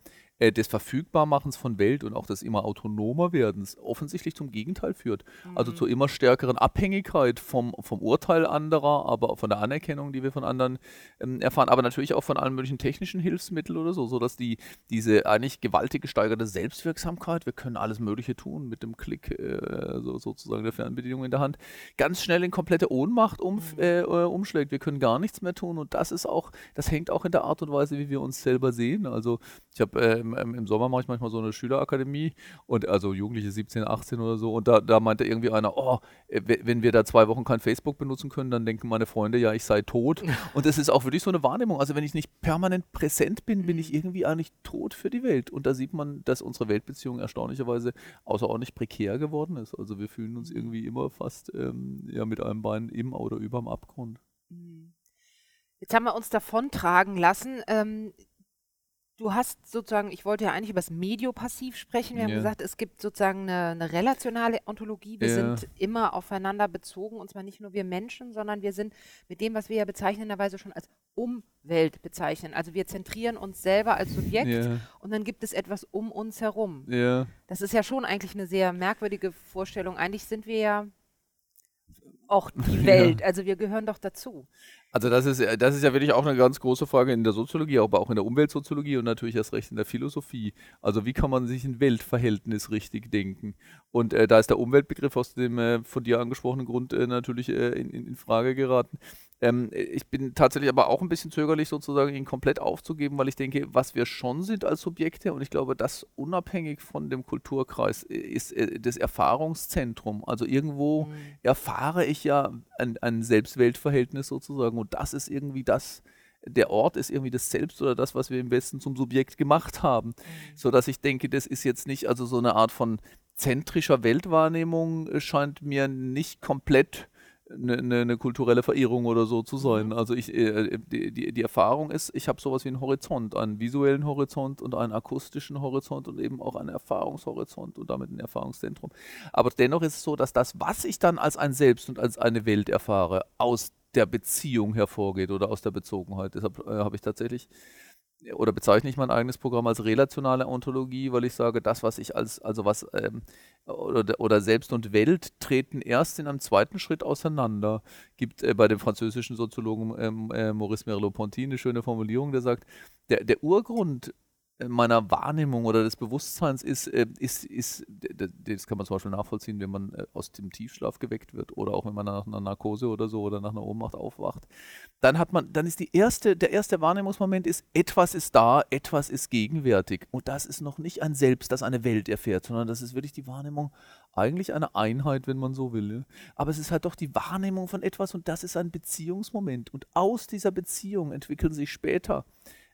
äh, des Verfügbarmachens von Welt und auch des immer autonomer Werdens offensichtlich zum Gegenteil führt. Also Mhm. zur immer stärkeren Abhängigkeit vom, vom Urteil anderer, aber auch von der Anerkennung, die wir von anderen ähm, erfahren, aber natürlich auch von allen möglichen technischen Hilfsmitteln oder so, sodass die, diese eigentlich gewaltig gesteigerte Selbstwirksamkeit, wir können alles Mögliche tun mit dem Klick, äh, so, sozusagen der Fernbedienung in der Hand, ganz schnell in komplette Ohnmacht um, Mhm. äh, umschlägt. Wir können gar nichts mehr tun und das ist auch, das hängt auch in der Art und Weise, wie wir uns selber sehen. Also ich habe äh, im, im im Sommer mache ich manchmal so eine Schülerakademie und also Jugendliche 17, 18 oder so und da, da meinte irgendwie einer, oh, äh, we- wenn wir da zwei Wochen kein Facebook benutzen können, dann denken meine Freunde ja, ich sei tot. <laughs> Und das ist auch wirklich so eine Wahrnehmung. Also wenn ich nicht permanent präsent bin, bin ich irgendwie eigentlich tot für die Welt. Und da sieht man, dass unsere Weltbeziehung erstaunlicherweise außerordentlich prekär geworden ist. Also wir fühlen uns irgendwie immer fast ähm, ja, mit einem Bein im oder über dem Abgrund. Mhm. Jetzt haben wir uns davontragen lassen. Ähm, du hast sozusagen, ich wollte ja eigentlich über das Mediopassiv sprechen. Wir haben Ja. gesagt, es gibt sozusagen eine, eine relationale Ontologie. Wir Ja. sind immer aufeinander bezogen und zwar nicht nur wir Menschen, sondern wir sind mit dem, was wir ja bezeichnenderweise schon als Umwelt bezeichnen. Also wir zentrieren uns selber als Subjekt Ja, und dann gibt es etwas um uns herum. Das ist ja schon eigentlich eine sehr merkwürdige Vorstellung. Eigentlich sind wir ja auch die. Welt. Also wir gehören doch dazu. Also das ist, ja- das ist ja wirklich auch eine ganz große Frage in der Soziologie, aber auch in der Umweltsoziologie und natürlich erst recht in der Philosophie. Also wie kann man sich ein Weltverhältnis richtig denken? Und äh, da ist der Umweltbegriff aus dem äh, von dir angesprochenen Grund äh, natürlich äh, in, in Frage geraten. Ähm, ich bin tatsächlich aber auch ein bisschen zögerlich sozusagen, ihn komplett aufzugeben, weil ich denke, was wir schon sind als Subjekte und ich glaube, das unabhängig von dem Kulturkreis ist äh, das Erfahrungszentrum. Also irgendwo Mhm. erfahre ich ja ein, ein Selbst-Welt-Verhältnis sozusagen und das ist irgendwie das, der Ort ist irgendwie das Selbst oder das, was wir im Westen zum Subjekt gemacht haben. So dass ich denke, das ist jetzt nicht, also so eine Art von zentrischer Weltwahrnehmung äh, scheint mir nicht komplett eine, eine, eine kulturelle Verirrung oder so zu sein. Mhm. Also ich, äh, die, die, die Erfahrung ist, ich habe sowas wie einen Horizont, einen visuellen Horizont und einen akustischen Horizont und eben auch einen Erfahrungshorizont und damit ein Erfahrungszentrum. Aber dennoch ist es so, dass das, was ich dann als ein Selbst und als eine Welt erfahre, aus der Beziehung hervorgeht oder aus der Bezogenheit. Deshalb äh, habe ich tatsächlich oder bezeichne ich mein eigenes Programm als relationale Ontologie, weil ich sage, das, was ich als, also was, ähm, oder, oder Selbst und Welt treten erst in einem zweiten Schritt auseinander. Gibt äh, bei dem französischen Soziologen ähm, äh, Maurice Merleau-Ponty eine schöne Formulierung, der sagt, der, der Urgrund meiner Wahrnehmung oder des Bewusstseins ist, äh, ist, ist, das kann man zum Beispiel nachvollziehen, wenn man äh, aus dem Tiefschlaf geweckt wird oder auch wenn man nach einer Narkose oder so oder nach einer Ohnmacht aufwacht dann hat man, dann ist die erste, der erste Wahrnehmungsmoment ist, etwas ist da, etwas ist gegenwärtig. Und das ist noch nicht ein Selbst, das eine Welt erfährt, sondern das ist wirklich die Wahrnehmung, eigentlich eine Einheit, wenn man so will. Aber es ist halt doch die Wahrnehmung von etwas und das ist ein Beziehungsmoment. Und aus dieser Beziehung entwickeln sich später,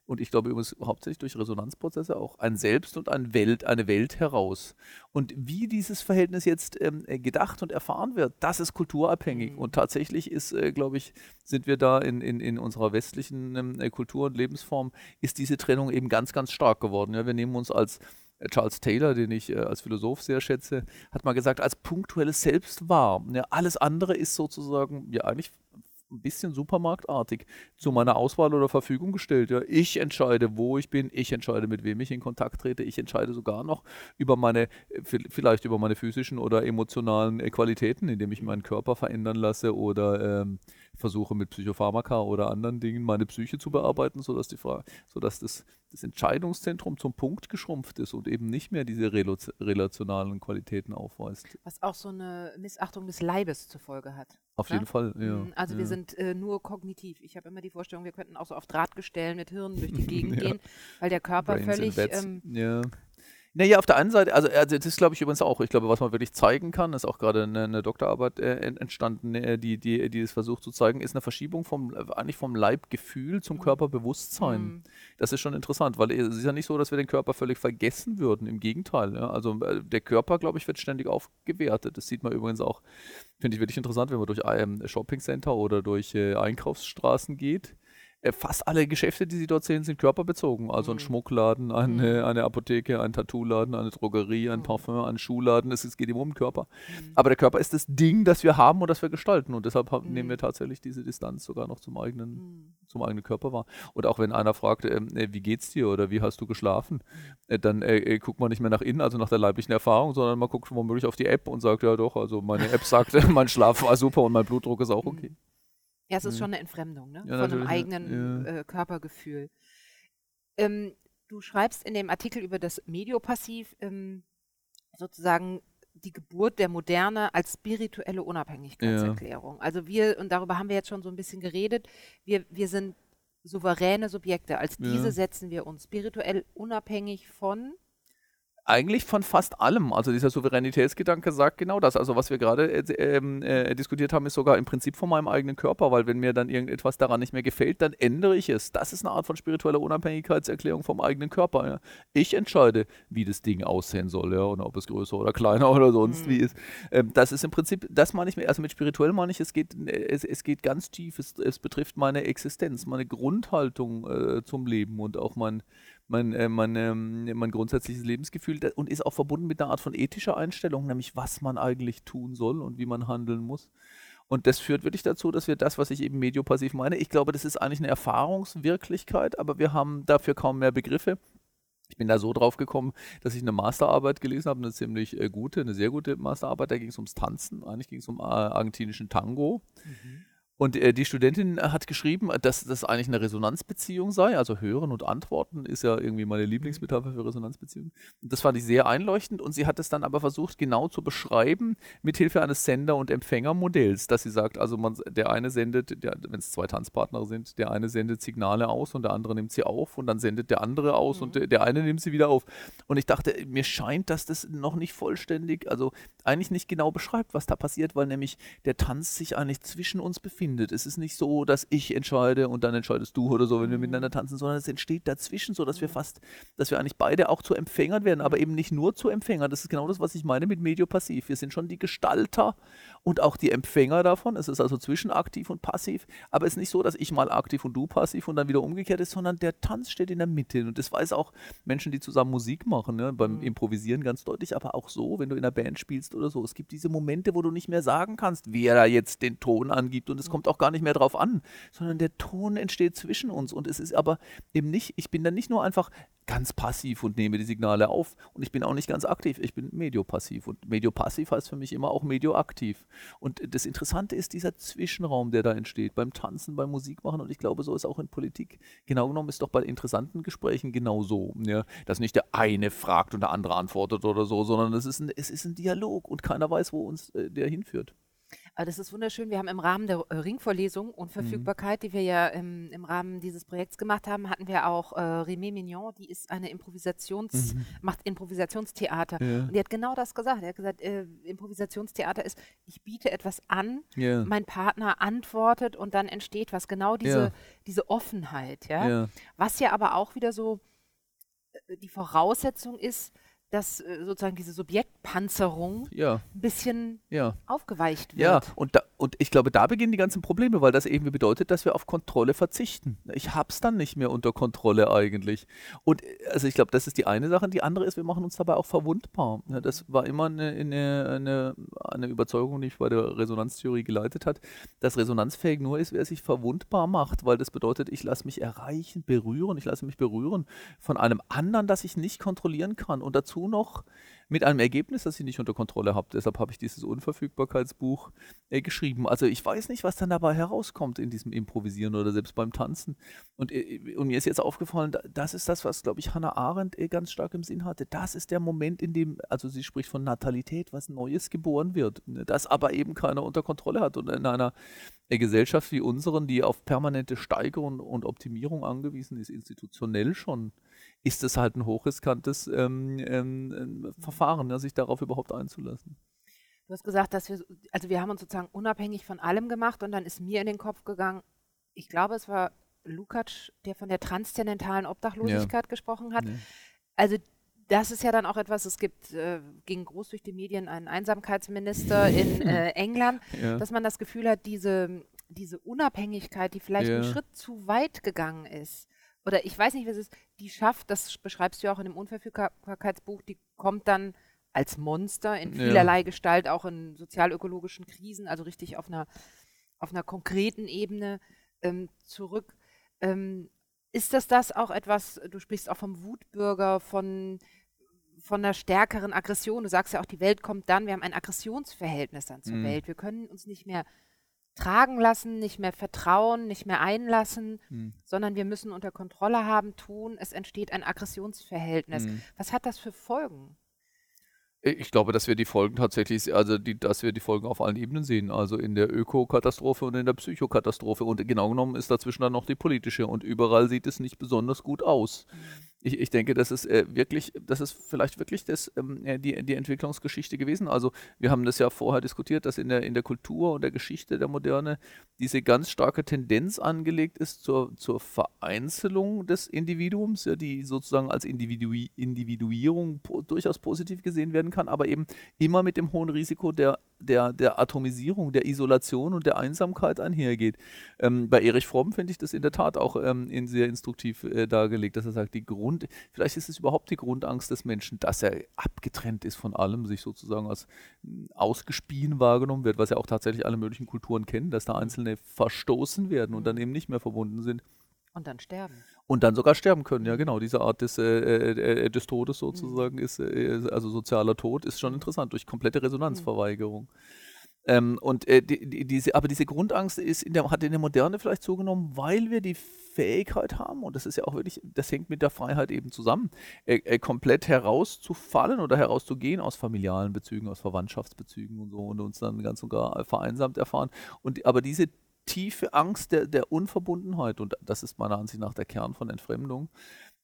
und ich glaube übrigens hauptsächlich durch Resonanzprozesse auch, ein Selbst und ein Welt, eine Welt heraus. Und wie dieses Verhältnis jetzt ähm, äh, gedacht und erfahren wird, das ist kulturabhängig. Mhm. Und tatsächlich ist, äh, glaube ich, sind wir da in, in, in unserer westlichen ähm, äh, Kultur und Lebensform, ist diese Trennung eben ganz, ganz stark geworden. Ja, wir nehmen uns als äh, Charles Taylor, den ich äh, als Philosoph sehr schätze, hat mal gesagt, als punktuelles Selbst wahr. Ja, alles andere ist sozusagen ja eigentlich ein bisschen supermarktartig zu meiner Auswahl oder Verfügung gestellt. Ja. Ich entscheide, wo ich bin, ich entscheide, mit wem ich in Kontakt trete, ich entscheide sogar noch über meine, äh, vi- vielleicht über meine physischen oder emotionalen äh, Qualitäten, indem ich meinen Körper verändern lasse oder ähm, versuche mit Psychopharmaka oder anderen Dingen meine Psyche zu bearbeiten, sodass, die Frage, sodass das, das Entscheidungszentrum zum Punkt geschrumpft ist und eben nicht mehr diese relationalen Qualitäten aufweist. Was auch so eine Missachtung des Leibes zur Folge hat. Auf Ne? jeden Fall, ja. Mhm, Also wir ja. sind äh, nur kognitiv. Ich habe immer die Vorstellung, wir könnten auch so auf Drahtgestellen mit Hirnen durch die <laughs> Gegend Ja. gehen, weil der Körper Brains in völlig ähm, ja. Naja, auf der einen Seite, also, also das ist glaube ich übrigens auch, ich glaube, was man wirklich zeigen kann, ist auch gerade eine, eine Doktorarbeit äh, entstanden, äh, die, die, die es versucht zu zeigen, ist eine Verschiebung vom, eigentlich vom Leibgefühl zum mhm. Körperbewusstsein. Mhm. Das ist schon interessant, weil es ist ja nicht so, dass wir den Körper völlig vergessen würden, im Gegenteil. Ja? Also äh, der Körper, glaube ich, wird ständig aufgewertet. Das sieht man übrigens auch, finde ich wirklich interessant, wenn man durch ähm, Shoppingcenter oder durch äh, Einkaufsstraßen geht äh, fast alle Geschäfte, die Sie dort sehen, sind körperbezogen. Also ein mhm. Schmuckladen, eine, mhm. eine Apotheke, ein Tattoo-Laden, eine Drogerie, ein mhm. Parfum, ein Schuhladen. Es, es geht immer um den Körper. Aber der Körper ist das Ding, das wir haben und das wir gestalten. Und deshalb haben, nehmen wir tatsächlich diese Distanz sogar noch zum eigenen, zum eigenen Körper wahr. Und auch wenn einer fragt, äh, wie geht's dir oder wie hast du geschlafen, äh, dann äh, äh, guckt man nicht mehr nach innen, also nach der leiblichen Erfahrung, sondern man guckt womöglich auf die App und sagt, ja doch, also meine App sagt, <laughs> mein Schlaf war super und mein Blutdruck ist auch okay. Ja, es ist mhm. schon eine Entfremdung ne? Ja, von einem eigenen ja. äh, Körpergefühl. Ähm, du schreibst in dem Artikel über das Mediopassiv ähm, sozusagen die Geburt der Moderne als spirituelle Unabhängigkeitserklärung. Ja. Also wir, und darüber haben wir jetzt schon so ein bisschen geredet, wir, wir sind souveräne Subjekte. Als diese setzen wir uns spirituell unabhängig von eigentlich von fast allem. Also dieser Souveränitätsgedanke sagt genau das. Also was wir gerade äh, ähm, äh, diskutiert haben, ist sogar im Prinzip von meinem eigenen Körper, weil wenn mir dann irgendetwas daran nicht mehr gefällt, dann ändere ich es. Das ist eine Art von spiritueller Unabhängigkeitserklärung vom eigenen Körper. Ja. Ich entscheide, wie das Ding aussehen soll, ja, und ob es größer oder kleiner <laughs> oder sonst mhm. wie ist. Ähm, das ist im Prinzip, das meine ich mir, also mit spirituell meine ich, es geht, es, es geht ganz tief, es, es betrifft meine Existenz, meine Grundhaltung äh, zum Leben und auch mein mein, äh, mein, ähm, mein grundsätzliches Lebensgefühl und ist auch verbunden mit einer Art von ethischer Einstellung, nämlich was man eigentlich tun soll und wie man handeln muss. Und das führt wirklich dazu, dass wir das, was ich eben mediopassiv meine, ich glaube, das ist eigentlich eine Erfahrungswirklichkeit, aber wir haben dafür kaum mehr Begriffe. Ich bin da so drauf gekommen, dass ich eine Masterarbeit gelesen habe, eine ziemlich äh, gute, eine sehr gute Masterarbeit. Da ging es ums Tanzen. Eigentlich ging es um äh, argentinischen Tango. Mhm. Und äh, die Studentin hat geschrieben, dass das eigentlich eine Resonanzbeziehung sei. Also Hören und Antworten ist ja irgendwie meine Lieblingsmetapher für Resonanzbeziehungen. Und das fand ich sehr einleuchtend. Und sie hat es dann aber versucht, genau zu beschreiben, mithilfe eines Sender- und Empfängermodells, dass sie sagt, also man, der eine sendet, wenn es zwei Tanzpartner sind, der eine sendet Signale aus und der andere nimmt sie auf und dann sendet der andere aus mhm. und der, der eine nimmt sie wieder auf. Und ich dachte, mir scheint, dass das noch nicht vollständig, also eigentlich nicht genau beschreibt, was da passiert, weil nämlich der Tanz sich eigentlich zwischen uns befindet stattfindet. Es ist nicht so, dass ich entscheide und dann entscheidest du oder so, wenn wir mhm. miteinander tanzen, sondern es entsteht dazwischen, so dass wir mhm. fast, dass wir eigentlich beide auch zu Empfängern werden, aber eben nicht nur zu Empfängern. Das ist genau das, was ich meine mit Mediopassiv. Wir sind schon die Gestalter und auch die Empfänger davon. Es ist also zwischen aktiv und passiv, aber es ist nicht so, dass ich mal aktiv und du passiv und dann wieder umgekehrt ist, sondern der Tanz steht in der Mitte. Und das weiß auch Menschen, die zusammen Musik machen, ne? beim mhm. Improvisieren ganz deutlich, aber auch so, wenn du in einer Band spielst oder so. Es gibt diese Momente, wo du nicht mehr sagen kannst, wer da jetzt den Ton angibt und es mhm. Kommt auch gar nicht mehr drauf an, sondern der Ton entsteht zwischen uns und es ist aber eben nicht, ich bin dann nicht nur einfach ganz passiv und nehme die Signale auf und ich bin auch nicht ganz aktiv, ich bin mediopassiv und mediopassiv heißt für mich immer auch medioaktiv. Und das Interessante ist dieser Zwischenraum, der da entsteht, beim Tanzen, beim Musikmachen und ich glaube, so ist auch in Politik. Genau genommen ist doch bei interessanten Gesprächen genauso, ja, dass nicht der eine fragt und der andere antwortet oder so, sondern es ist ein, es ist ein Dialog und keiner weiß, wo uns äh, der hinführt. Ah, das ist wunderschön. Wir haben im Rahmen der äh, Ringvorlesung Unverfügbarkeit, mhm. die wir ja im, im, Rahmen dieses Projekts gemacht haben, hatten wir auch äh, Remé Mignon, die ist eine Improvisations, mhm. macht Improvisationstheater. Ja. Und die hat genau das gesagt. Er hat gesagt, äh, Improvisationstheater ist, ich biete etwas an, ja. mein Partner antwortet und dann entsteht was. Genau diese, ja. diese Offenheit, ja? Was ja aber auch wieder so äh, die Voraussetzung ist, dass äh, sozusagen diese Subjektpanzerung ja. ein bisschen ja. aufgeweicht wird. Ja, und, da, und ich glaube, da beginnen die ganzen Probleme, weil das irgendwie bedeutet, dass wir auf Kontrolle verzichten. Ich habe es dann nicht mehr unter Kontrolle eigentlich. Und äh, also ich glaube, das ist die eine Sache. Die andere ist, wir machen uns dabei auch verwundbar. Ja, das war immer eine, eine, eine, Überzeugung, die mich bei der Resonanztheorie geleitet hat, dass resonanzfähig nur ist, wer sich verwundbar macht, weil das bedeutet, ich lasse mich erreichen, berühren, ich lasse mich berühren von einem anderen, das ich nicht kontrollieren kann. Und dazu noch mit einem Ergebnis, das ich nicht unter Kontrolle habe. Deshalb habe ich dieses Unverfügbarkeitsbuch äh, geschrieben. Also ich weiß nicht, was dann dabei herauskommt in diesem Improvisieren oder selbst beim Tanzen. Und, äh, und mir ist jetzt aufgefallen, das ist das, was, glaube ich, Hannah Arendt äh, ganz stark im Sinn hatte. Das ist der Moment, in dem, also sie spricht von Natalität, was Neues geboren wird, ne, das aber eben keiner unter Kontrolle hat. Und in einer äh, Gesellschaft wie unseren, die auf permanente Steigerung und Optimierung angewiesen ist, institutionell schon, ist es halt ein hochriskantes ähm, ähm, ähm Verfahren, ja, sich darauf überhaupt einzulassen. Du hast gesagt, dass wir, also wir haben uns sozusagen unabhängig von allem gemacht und dann ist mir in den Kopf gegangen, ich glaube, es war Lukacs, der von der transzendentalen Obdachlosigkeit ja. gesprochen hat. Ja. Also das ist ja dann auch etwas, es gibt, äh, ging groß durch die Medien einen Einsamkeitsminister in <laughs> äh, England, ja. dass man das Gefühl hat, diese, diese Unabhängigkeit, die vielleicht einen Schritt zu weit gegangen ist, oder ich weiß nicht, was es ist, die schafft, das beschreibst du ja auch in dem Unverfügbarkeitsbuch, die kommt dann als Monster in vielerlei ja. Gestalt, auch in sozialökologischen Krisen, also richtig auf einer, auf einer konkreten Ebene ähm, zurück. Ähm, ist das das auch etwas, du sprichst auch vom Wutbürger, von, von einer stärkeren Aggression. Du sagst ja auch, die Welt kommt dann, wir haben ein Aggressionsverhältnis dann zur mhm. Welt. Wir können uns nicht mehr tragen lassen, nicht mehr vertrauen, nicht mehr einlassen, mhm. sondern wir müssen unter Kontrolle haben, tun. Es entsteht ein Aggressionsverhältnis. Mhm. Was hat das für Folgen? Ich glaube, dass wir die Folgen tatsächlich, also die, dass wir die Folgen auf allen Ebenen sehen, also in der Ökokatastrophe und in der Psychokatastrophe. Und genau genommen ist dazwischen dann noch die politische und überall sieht es nicht besonders gut aus. Mhm ich, ich denke, das ist äh, wirklich, das ist vielleicht wirklich das, ähm, die, die Entwicklungsgeschichte gewesen. Also wir haben das ja vorher diskutiert, dass in der, in der Kultur und der Geschichte der Moderne diese ganz starke Tendenz angelegt ist zur, zur Vereinzelung des Individuums, ja, die sozusagen als Individu Individuierung po durchaus positiv gesehen werden kann, aber eben immer mit dem hohen Risiko der, der, der Atomisierung, der Isolation und der Einsamkeit einhergeht. Ähm, bei Erich Fromm finde ich das in der Tat auch ähm, in sehr instruktiv äh, dargelegt, dass er sagt, die Grund vielleicht ist es überhaupt die Grundangst des Menschen, dass er abgetrennt ist von allem, sich sozusagen als hm, ausgespien wahrgenommen wird, was ja auch tatsächlich alle möglichen Kulturen kennen, dass da Einzelne verstoßen werden und dann eben nicht mehr verbunden sind. Und dann sterben. Und dann sogar sterben können, ja genau. Diese Art des, äh, äh, äh des Todes sozusagen mhm. ist, äh, also sozialer Tod, ist schon interessant durch komplette Resonanzverweigerung. Mhm. Ähm, und äh, die, die, diese, aber diese Grundangst ist in der, hat in der Moderne vielleicht zugenommen, weil wir die Fähigkeit haben, und das ist ja auch wirklich, das hängt mit der Freiheit eben zusammen, äh, komplett herauszufallen oder herauszugehen aus familialen Bezügen, aus Verwandtschaftsbezügen und so und uns dann ganz und gar vereinsamt erfahren. Und aber diese tiefe Angst der, der Unverbundenheit, und das ist meiner Ansicht nach der Kern von Entfremdung,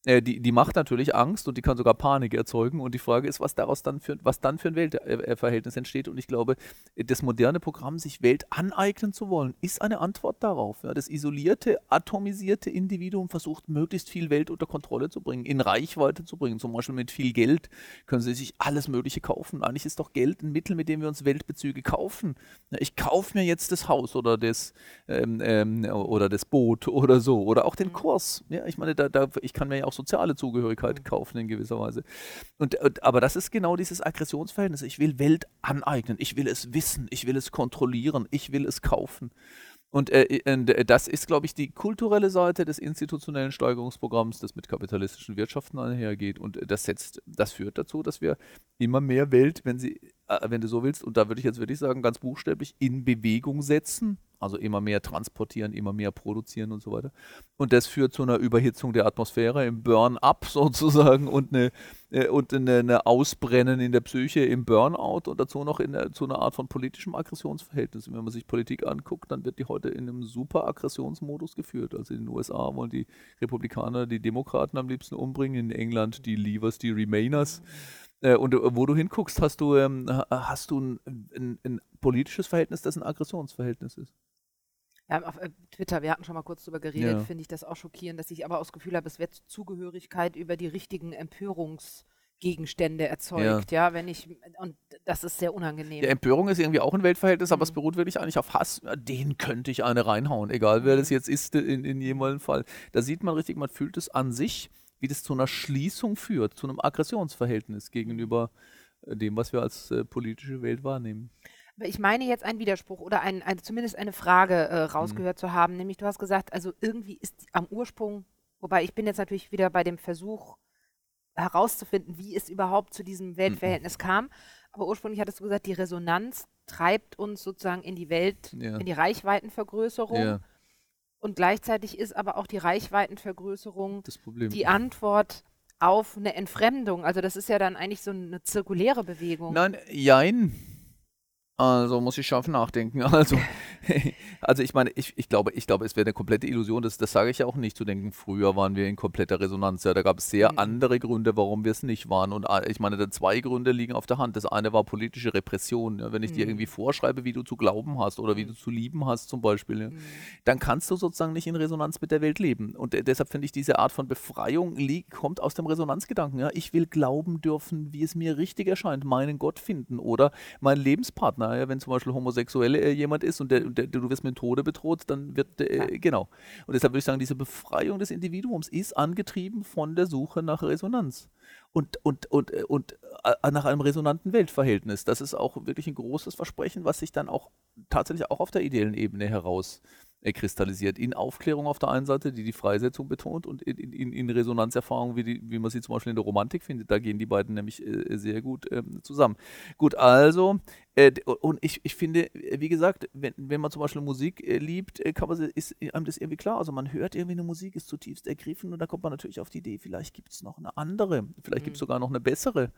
äh, die, die macht natürlich Angst und die kann sogar Panik erzeugen. Und die Frage ist, was daraus dann für, was dann für ein Weltverhältnis entsteht. Und ich glaube, das moderne Programm, sich Welt aneignen zu wollen, ist eine Antwort darauf. Ja, das isolierte, atomisierte Individuum versucht, möglichst viel Welt unter Kontrolle zu bringen, in Reichweite zu bringen. Zum Beispiel mit viel Geld können sie sich alles Mögliche kaufen. Eigentlich ist doch Geld ein Mittel, mit dem wir uns Weltbezüge kaufen. Ja, ich kaufe mir jetzt das Haus oder das, ähm, ähm, oder das Boot oder so. Oder auch den mhm. Kurs. Ja, ich meine, da, da, ich kann mir ja auch soziale Zugehörigkeit mhm. kaufen in gewisser Weise. Und, und, aber das ist genau dieses Aggressionsverhältnis. Ich will Welt aneignen, ich will es wissen, ich will es kontrollieren, ich will es kaufen. Und äh, äh, das ist, glaube ich, die kulturelle Seite des institutionellen Steigerungsprogramms, das mit kapitalistischen Wirtschaften einhergeht. Und das setzt, das führt dazu, dass wir immer mehr Welt, wenn sie, äh, wenn du so willst, und da würde ich jetzt wirklich sagen, ganz buchstäblich in Bewegung setzen, also immer mehr transportieren, immer mehr produzieren und so weiter. Und das führt zu einer Überhitzung der Atmosphäre, im Burn-up <laughs> sozusagen und eine, äh, und eine, Ausbrennen in der Psyche im Burnout und dazu noch in der, zu einer Art von politischem Aggressionsverhältnis. Wenn man sich Politik anguckt, dann wird die heute in einem super Aggressionsmodus geführt. Also in den USA wollen die Republikaner die Demokraten am liebsten umbringen, in England die Leavers, die Remainers. Äh, und äh, wo du hinguckst, hast du, ähm, hast du ein, ein, ein politisches Verhältnis, das ein Aggressionsverhältnis ist. Ja, auf äh, Twitter, wir hatten schon mal kurz darüber geredet, ja. finde ich das auch schockierend, dass ich aber auch das Gefühl habe, es wird Zugehörigkeit über die richtigen Empörungsgegenstände erzeugt, ja. ja, wenn ich, und das ist sehr unangenehm. Ja, Empörung ist irgendwie auch ein Weltverhältnis, mhm. aber es mhm. beruht wirklich eigentlich auf Hass. Den könnte ich eine reinhauen, egal wer das mhm. jetzt ist in, in jedem Fall. Da sieht man richtig, man fühlt es an sich, wie das zu einer Schließung führt, zu einem Aggressionsverhältnis gegenüber äh, dem, was wir als äh, politische Welt wahrnehmen. Aber ich meine jetzt einen Widerspruch oder ein, ein, zumindest eine Frage äh, rausgehört mhm. zu haben, nämlich du hast gesagt, also irgendwie ist am Ursprung, wobei ich bin jetzt natürlich wieder bei dem Versuch herauszufinden, wie es überhaupt zu diesem mhm. Weltverhältnis mhm. kam, aber ursprünglich hattest du gesagt, die Resonanz treibt uns sozusagen in die Welt, ja. in die Reichweitenvergrößerung. Ja. Und gleichzeitig ist aber auch die Reichweitenvergrößerung die Antwort auf eine Entfremdung. Also das ist ja dann eigentlich so eine zirkuläre Bewegung. Nein, jein. Also muss ich scharf nachdenken. <laughs> Also, <laughs> also ich meine, ich, ich glaube, ich glaube, es wäre eine komplette Illusion, das, das sage ich ja auch nicht, zu denken, früher waren wir in kompletter Resonanz. Ja, da gab es sehr mhm. andere Gründe, warum wir es nicht waren. Und ah, ich meine, da zwei Gründe liegen auf der Hand. Das eine war politische Repression. Ja, wenn ich mhm. dir irgendwie vorschreibe, wie du zu glauben hast oder wie mhm. du zu lieben hast, zum Beispiel, ja, mhm. dann kannst du sozusagen nicht in Resonanz mit der Welt leben. Und äh, deshalb finde ich, diese Art von Befreiung kommt aus dem Resonanzgedanken. Ja. Ich will glauben dürfen, wie es mir richtig erscheint, meinen Gott finden oder meinen Lebenspartner Partner. Ja, wenn zum Beispiel Homosexuelle äh, jemand ist und, der, der, du wirst mit Tode bedroht, dann wird, äh, ja. genau. Und deshalb würde ich sagen, diese Befreiung des Individuums ist angetrieben von der Suche nach Resonanz und, und, und, äh, und äh, nach einem resonanten Weltverhältnis. Das ist auch wirklich ein großes Versprechen, was sich dann auch tatsächlich auch auf der ideellen Ebene heraus äh, kristallisiert. In Aufklärung auf der einen Seite, die die Freisetzung betont, und in, in, in Resonanzerfahrung, wie, die, wie man sie zum Beispiel in der Romantik findet. Da gehen die beiden nämlich äh, sehr gut äh, zusammen. Gut, also, äh, und ich, ich finde, äh, wie gesagt, wenn, wenn man zum Beispiel Musik äh, liebt, kann man, ist einem das irgendwie klar. Also man hört irgendwie eine Musik, ist zutiefst ergriffen und da kommt man natürlich auf die Idee, vielleicht gibt es noch eine andere, vielleicht mhm. gibt es sogar noch eine bessere.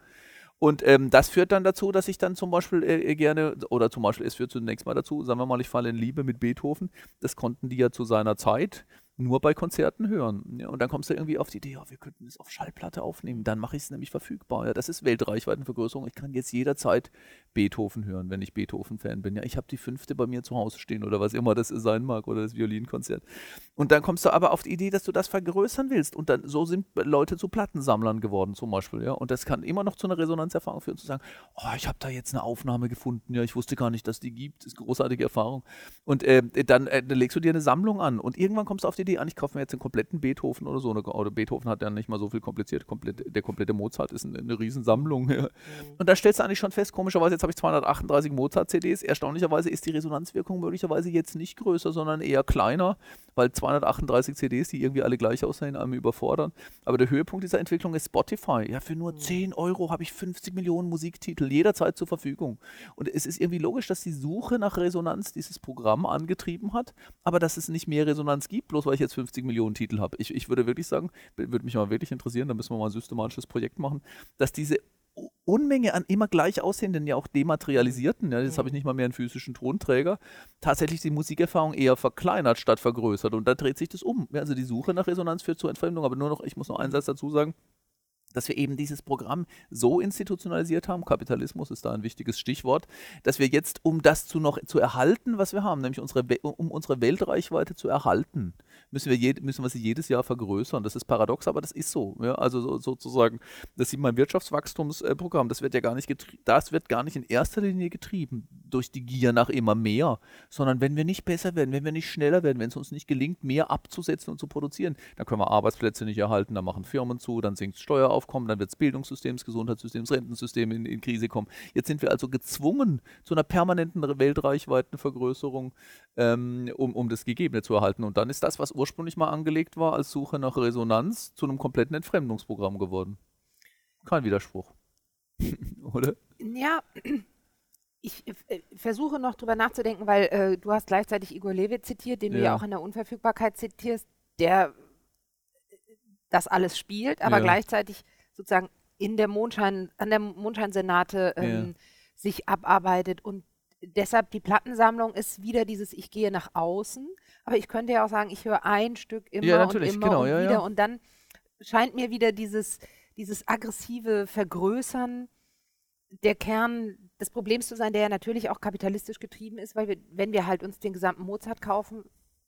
Und ähm, das führt dann dazu, dass ich dann zum Beispiel äh, gerne, oder zum Beispiel, es führt zunächst mal dazu, sagen wir mal, ich falle in Liebe mit Beethoven. Das konnten die ja zu seiner Zeit nur bei Konzerten hören. Ja, und dann kommst du irgendwie auf die Idee, ja, wir könnten es auf Schallplatte aufnehmen. Dann mache ich es nämlich verfügbar. Ja, das ist Weltreichweitenvergrößerung. Ich kann jetzt jederzeit Beethoven hören, wenn ich Beethoven-Fan bin. Ja, ich habe die fünfte bei mir zu Hause stehen oder was immer das sein mag oder das Violinkonzert. Und dann kommst du aber auf die Idee, dass du das vergrößern willst. Und dann so sind Leute zu Plattensammlern geworden zum Beispiel. Ja, und das kann immer noch zu einer Resonanzerfahrung führen, zu sagen, oh, ich habe da jetzt eine Aufnahme gefunden. Ja, ich wusste gar nicht, dass die gibt. Das ist eine großartige Erfahrung. Und äh, dann, äh, dann legst du dir eine Sammlung an und irgendwann kommst du auf die Idee an, ich kaufe mir jetzt einen kompletten Beethoven oder so. Oder Beethoven hat ja nicht mal so viel kompliziert. Komplett, der komplette Mozart ist eine, eine Riesensammlung. Ja. Mhm. Und da stellst du eigentlich schon fest, komischerweise, jetzt habe ich 238 Mozart-CDs. Erstaunlicherweise ist die Resonanzwirkung möglicherweise jetzt nicht größer, sondern eher kleiner, weil 238 CDs, die irgendwie alle gleich aussehen, einem überfordern. Aber der Höhepunkt dieser Entwicklung ist Spotify. Ja, für nur 10 mhm. Euro habe ich 50 Millionen Musiktitel jederzeit zur Verfügung. Und es ist irgendwie logisch, dass die Suche nach Resonanz dieses Programm angetrieben hat, aber dass es nicht mehr Resonanz gibt, bloß weil ich jetzt 50 50 Millionen Titel habe. Ich, ich würde wirklich sagen, würde mich mal wirklich interessieren, da müssen wir mal ein systematisches Projekt machen, dass diese Unmenge an immer gleich aussehenden, ja auch dematerialisierten, ja, jetzt mhm. habe ich nicht mal mehr einen physischen Tonträger, tatsächlich die Musikerfahrung eher verkleinert statt vergrößert. Und da dreht sich das um. Also die Suche nach Resonanz führt zur Entfremdung, aber nur noch, ich muss noch einen Satz dazu sagen, dass wir eben dieses Programm so institutionalisiert haben, Kapitalismus ist da ein wichtiges Stichwort, dass wir jetzt, um das zu noch zu erhalten, was wir haben, nämlich unsere, um unsere Weltreichweite zu erhalten, müssen wir, je, müssen wir sie jedes Jahr vergrößern. Das ist paradox, aber das ist so. Ja? Also so, sozusagen, das sieht mein Wirtschaftswachstumsprogramm, das wird ja gar nicht das wird gar nicht in erster Linie getrieben durch die Gier nach immer mehr, sondern wenn wir nicht besser werden, wenn wir nicht schneller werden, wenn es uns nicht gelingt, mehr abzusetzen und zu produzieren, dann können wir Arbeitsplätze nicht erhalten, dann machen Firmen zu, dann sinkt Steueraufkommen, dann wird das Bildungssystem, das Gesundheitssystem, das Rentensystem in, in Krise kommen. Jetzt sind wir also gezwungen zu einer permanenten Weltreichweitenvergrößerung, ähm, um, um das Gegebene zu erhalten. Und dann ist das, was ursprünglich mal angelegt war als Suche nach Resonanz, zu einem kompletten Entfremdungsprogramm geworden. Kein Widerspruch. <laughs> Oder? Ja, ich äh, versuche noch drüber nachzudenken, weil äh, du hast gleichzeitig Igor Levit zitiert, den ja. du ja auch in der Unverfügbarkeit zitierst, der das alles spielt, aber ja. gleichzeitig sozusagen in der Mondschein, an der Mondscheinsenate ähm, ja. sich abarbeitet. Und deshalb die Plattensammlung ist wieder dieses Ich gehe nach außen, aber ich könnte ja auch sagen, ich höre ein Stück immer ja, und immer genau, und wieder. und dann scheint mir wieder dieses, dieses aggressive Vergrößern der Kern des Problems zu sein, der ja natürlich auch kapitalistisch getrieben ist, weil wir, wenn wir halt uns den gesamten Mozart kaufen,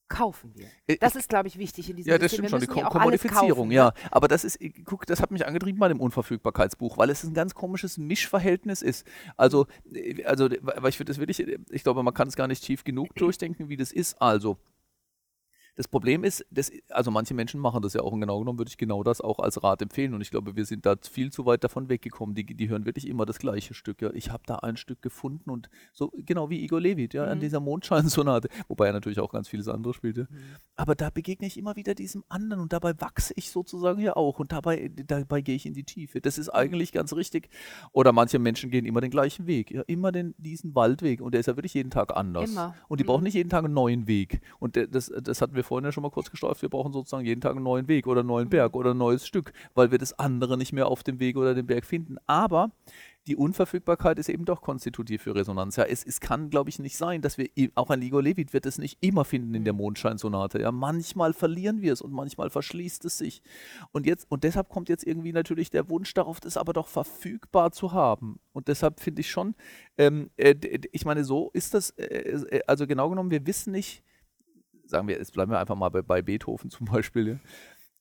kaufen wir. Äh, das ist, glaube ich, wichtig in diesem Ja, das System. stimmt schon, die Kom Kommodifizierung, ja. Aber das ist, guck, das hat mich angetrieben bei dem Unverfügbarkeitsbuch, weil es ein ganz komisches Mischverhältnis ist. Also, äh, also weil ich finde das wirklich, ich glaube, man kann es gar nicht tief genug durchdenken, wie das ist. Also, das Problem ist, das, also manche Menschen machen das ja auch und genau genommen würde ich genau das auch als Rat empfehlen und ich glaube, wir sind da viel zu weit davon weggekommen. Die, die hören wirklich immer das gleiche Stück. Ja. Ich habe da ein Stück gefunden und so genau wie Igor Levit, ja, mhm. an dieser Mondscheinsonate, wobei er natürlich auch ganz vieles andere spielt. Ja. Mhm. Aber da begegne ich immer wieder diesem anderen und dabei wachse ich sozusagen ja auch und dabei, dabei gehe ich in die Tiefe. Das ist eigentlich ganz richtig. Oder manche Menschen gehen immer den gleichen Weg, ja, immer den, diesen Waldweg und der ist ja wirklich jeden Tag anders. Immer. Und die mhm. brauchen nicht jeden Tag einen neuen Weg. Und das, das hatten wir vorhin ja schon mal kurz gestreift, wir brauchen sozusagen jeden Tag einen neuen Weg oder einen neuen Berg oder ein neues Stück, weil wir das andere nicht mehr auf dem Weg oder dem Berg finden. Aber die Unverfügbarkeit ist eben doch konstitutiv für Resonanz. Ja, es, es kann, glaube ich, nicht sein, dass wir, auch ein Igor Levit wird es nicht immer finden in der mhm. Mondscheinsonate. Ja, manchmal verlieren wir es und manchmal verschließt es sich. Und jetzt, und deshalb kommt jetzt irgendwie natürlich der Wunsch darauf, das aber doch verfügbar zu haben. Und deshalb finde ich schon, ähm, äh, ich meine, so ist das, äh, äh, also genau genommen, wir wissen nicht, sagen wir, jetzt bleiben wir einfach mal bei, bei Beethoven <laughs> zum Beispiel, ja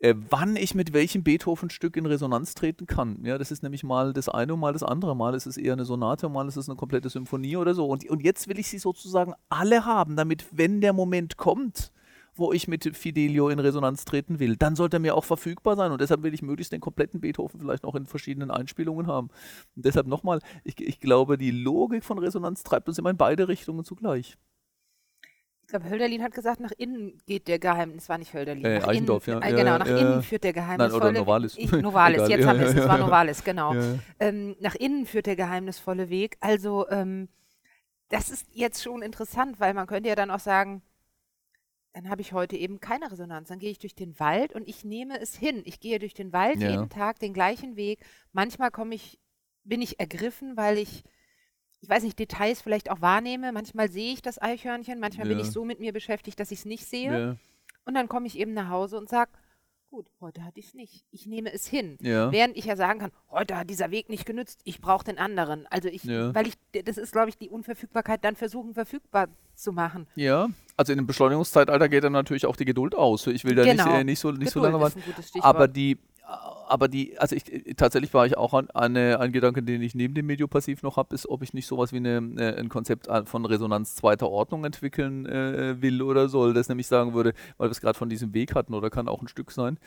äh, wann ich mit welchem Beethoven-Stück in Resonanz treten kann. Ja, das ist nämlich mal das eine und mal das andere. Mal ist es eher eine Sonate, mal ist es eine komplette Symphonie oder so. Und, und jetzt will ich sie sozusagen alle haben, damit, wenn der Moment kommt, wo ich mit Fidelio in Resonanz treten will, dann sollte er mir auch verfügbar sein. Und deshalb will ich möglichst den kompletten Beethoven vielleicht noch in verschiedenen Einspielungen haben. Und deshalb nochmal, ich, ich glaube, die Logik von Resonanz treibt uns immer in beide Richtungen zugleich. Ich glaube, Hölderlin hat gesagt, nach innen geht der Geheimnis, es war nicht Hölderlin. Äh, Eichendorf, innen, ja. Äh, genau, nach ja, innen führt der geheimnisvolle Nein, oder Novalis. Ich, Novalis, <laughs> jetzt haben wir es, es war Novalis, genau. Ähm, nach innen führt der geheimnisvolle Weg. Also, ähm, das ist jetzt schon interessant, weil man könnte ja dann auch sagen, dann habe ich heute eben keine Resonanz. Dann gehe ich durch den Wald und ich nehme es hin. Ich gehe durch den Wald ja. jeden Tag den gleichen Weg. Manchmal komme ich, bin ich ergriffen, weil ich ich weiß nicht, Details vielleicht auch wahrnehme. Manchmal sehe ich das Eichhörnchen, manchmal ja. bin ich so mit mir beschäftigt, dass ich es nicht sehe. Ja. Und dann komme ich eben nach Hause und sage, gut, heute hatte ich es nicht. Ich nehme es hin. Ja. Während ich ja sagen kann, heute hat dieser Weg nicht genützt, ich brauche den anderen. Also ich, weil ich, das ist, glaube ich, die Unverfügbarkeit, dann versuchen, verfügbar zu machen. Ja, also in dem Beschleunigungszeitalter geht dann natürlich auch die Geduld aus. Ich will da genau. nicht, äh, nicht, so, nicht so lange warten. Aber die, aber die, also ich äh, tatsächlich war ich auch an eine, ein Gedanke, den ich neben dem Mediopassiv noch habe, ist, ob ich nicht sowas wie eine, äh, ein Konzept von Resonanz zweiter Ordnung entwickeln äh, will oder soll. Das nämlich sagen würde, weil wir es gerade von diesem Weg hatten oder kann auch ein Stück sein.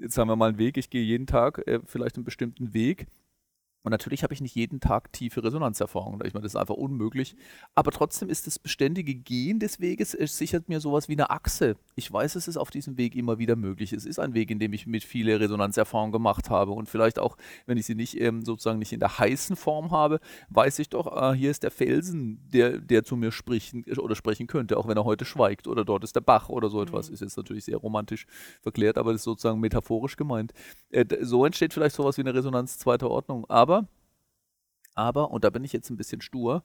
Jetzt haben wir mal einen Weg, ich gehe jeden Tag äh, vielleicht einen bestimmten Weg und natürlich habe ich nicht jeden Tag tiefe Resonanzerfahrungen. Ich meine, das ist einfach unmöglich. Aber trotzdem ist das beständige Gehen des Weges, es sichert mir sowas wie eine Achse. Ich weiß, es ist auf diesem Weg immer wieder möglich. Es ist ein Weg, in dem ich mit viele Resonanzerfahrungen gemacht habe. Und vielleicht auch, wenn ich sie nicht ähm, sozusagen nicht in der heißen Form habe, weiß ich doch, ah, hier ist der Felsen, der, der zu mir sprechen oder sprechen könnte, auch wenn er heute schweigt. Oder dort ist der Bach oder so etwas. Mhm. Ist jetzt natürlich sehr romantisch verklärt, aber das ist sozusagen metaphorisch gemeint. Äh, so entsteht vielleicht sowas wie eine Resonanz zweiter Ordnung. Aber aber, und da bin ich jetzt ein bisschen stur,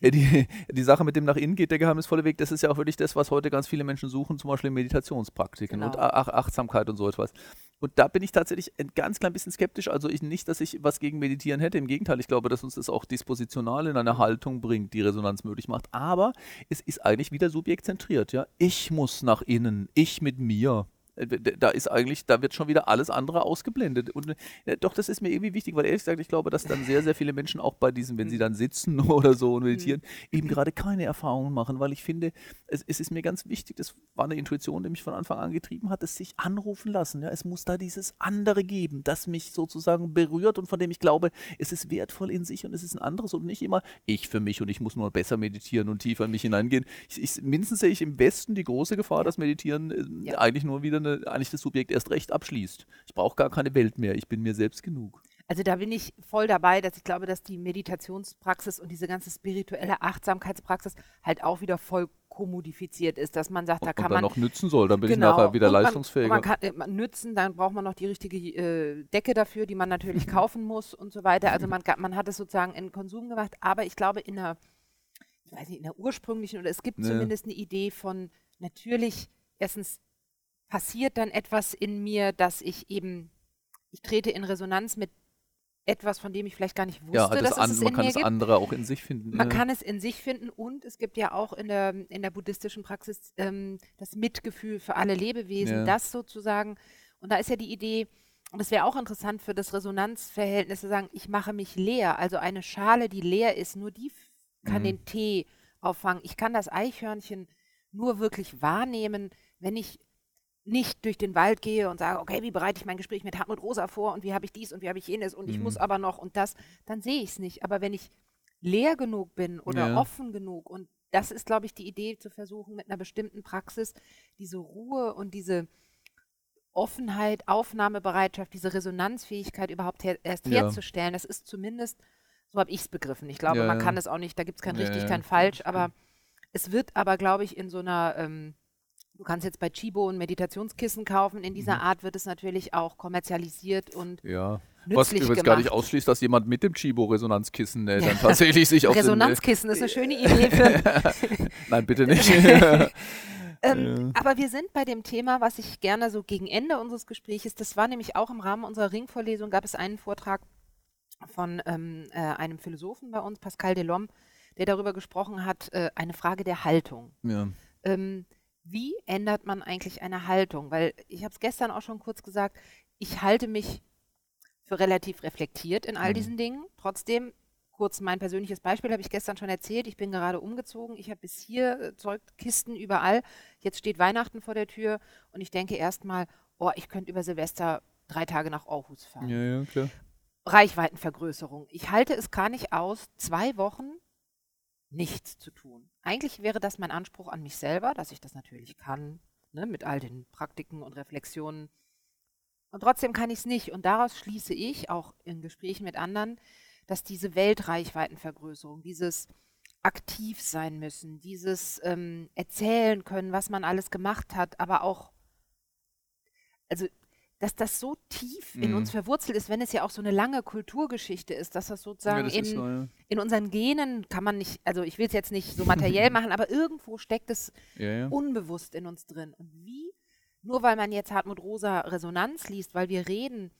äh, die, die Sache mit dem nach innen geht der geheimnisvolle Weg, das ist ja auch wirklich das, was heute ganz viele Menschen suchen, zum Beispiel in Meditationspraktiken genau. und Ach Achtsamkeit und so etwas. Und da bin ich tatsächlich ein ganz klein bisschen skeptisch. Also ich nicht, dass ich was gegen Meditieren hätte. Im Gegenteil, ich glaube, dass uns das auch dispositional in eine Haltung bringt, die Resonanz möglich macht. Aber es ist eigentlich wieder subjektzentriert. Ja? Ich muss nach innen, ich mit mir. Äh, da ist eigentlich, da wird schon wieder alles andere ausgeblendet. Und äh, doch, das ist mir irgendwie wichtig, weil ehrlich gesagt, ich glaube, dass dann sehr, sehr viele Menschen auch bei diesen, wenn sie dann sitzen <laughs> oder so und meditieren, mhm. eben gerade keine Erfahrungen machen, weil ich finde, es, es, ist mir ganz wichtig, das war eine Intuition, die mich von Anfang an getrieben hat, es sich anrufen lassen. Ja? Es muss da dieses andere geben, das mich sozusagen berührt und von dem ich glaube, es ist wertvoll in sich und es ist ein anderes und nicht immer ich für mich und ich muss nur besser meditieren und tiefer in mich hineingehen. Ich, ich, mindestens sehe ich im Westen die große Gefahr, dass Meditieren äh, ja. eigentlich nur wieder eine, eigentlich das Subjekt erst recht abschließt. Ich brauche gar keine Welt mehr, ich bin mir selbst genug. Also da bin ich voll dabei, dass ich glaube, dass die Meditationspraxis und diese ganze spirituelle Achtsamkeitspraxis halt auch wieder voll kommodifiziert ist, dass man sagt, da kann und man noch nützen soll, dann bin genau, ich nachher wieder leistungsfähiger. Man, man kann äh, nützen, dann braucht man noch die richtige äh, Decke dafür, die man natürlich <laughs> kaufen muss und so weiter. Also man, man hat es sozusagen in Konsum gemacht, aber ich glaube in der, ich weiß nicht, in der ursprünglichen oder es gibt ja. zumindest eine Idee von natürlich erstens passiert dann etwas in mir, dass ich eben, ich trete in Resonanz mit etwas, von dem ich vielleicht gar nicht wusste, ja, das dass an, es man kann es gibt. andere auch in sich finden. Man ja. kann es in sich finden und es gibt ja auch in der, in der buddhistischen Praxis ähm, das Mitgefühl für alle Lebewesen, ja. das sozusagen, und da ist ja die Idee, und das wäre auch interessant für das Resonanzverhältnis zu sagen, ich mache mich leer, also eine Schale, die leer ist, nur die kann mhm. den Tee auffangen. Ich kann das Eichhörnchen nur wirklich wahrnehmen, wenn ich nicht durch den Wald gehe und sage, okay, wie bereite ich mein Gespräch mit Hartmut Rosa vor und wie habe ich dies und wie habe ich jenes und mhm. ich muss aber noch und das, dann sehe ich es nicht. Aber wenn ich leer genug bin oder ja. offen genug und das ist, glaube ich, die Idee zu versuchen, mit einer bestimmten Praxis diese Ruhe und diese Offenheit, Aufnahmebereitschaft, diese Resonanzfähigkeit überhaupt her erst ja. herzustellen. Das ist zumindest, so habe ich es begriffen. Ich glaube, ja, man kann es auch nicht, da gibt es kein richtig, kein falsch, aber es wird aber, glaube ich, in so einer ähm, Du kannst jetzt bei Chibo ein Meditationskissen kaufen. In dieser mhm. Art wird es natürlich auch kommerzialisiert und ja. Was übrigens gemacht. gar nicht ausschließt, dass jemand mit dem Chibo-Resonanzkissen äh, <laughs> dann tatsächlich sich auf Resonanzkissen ist eine schöne Idee für. <laughs> Nein, bitte nicht. <laughs> ähm, ja. Aber wir sind bei dem Thema, was ich gerne so gegen Ende unseres Gesprächs, das war nämlich auch im Rahmen unserer Ringvorlesung, gab es einen Vortrag von ähm, äh, einem Philosophen bei uns, Pascal Delhomme, der darüber gesprochen hat, äh, eine Frage der Haltung. Ja. Ähm, wie ändert man eigentlich eine Haltung? Weil ich habe es gestern auch schon kurz gesagt, ich halte mich für relativ reflektiert in all mhm. diesen Dingen. Trotzdem, kurz mein persönliches Beispiel habe ich gestern schon erzählt. Ich bin gerade umgezogen. Ich habe bis hier äh, Zeugkisten überall. Jetzt steht Weihnachten vor der Tür und ich denke erstmal, oh, ich könnte über Silvester drei Tage nach Aarhus fahren. Ja, ja, klar. Reichweitenvergrößerung. Ich halte es gar nicht aus, zwei Wochen nichts zu tun. Eigentlich wäre das mein Anspruch an mich selber, dass ich das natürlich kann, ne, mit all den Praktiken und Reflexionen. Und trotzdem kann ich es nicht. Und daraus schließe ich, auch in Gesprächen mit anderen, dass diese Weltreichweitenvergrößerung, dieses aktiv sein müssen, dieses ähm, erzählen können, was man alles gemacht hat, aber auch, also dass das so tief in uns mhm. verwurzelt ist, wenn es ja auch so eine lange Kulturgeschichte ist, dass das sozusagen ja, das in, so, ja. in unseren Genen kann man nicht, also ich will es jetzt nicht so materiell <laughs> machen, aber irgendwo steckt es ja, unbewusst in uns drin. Und wie, nur weil man jetzt Hartmut Rosa Resonanz liest, weil wir reden,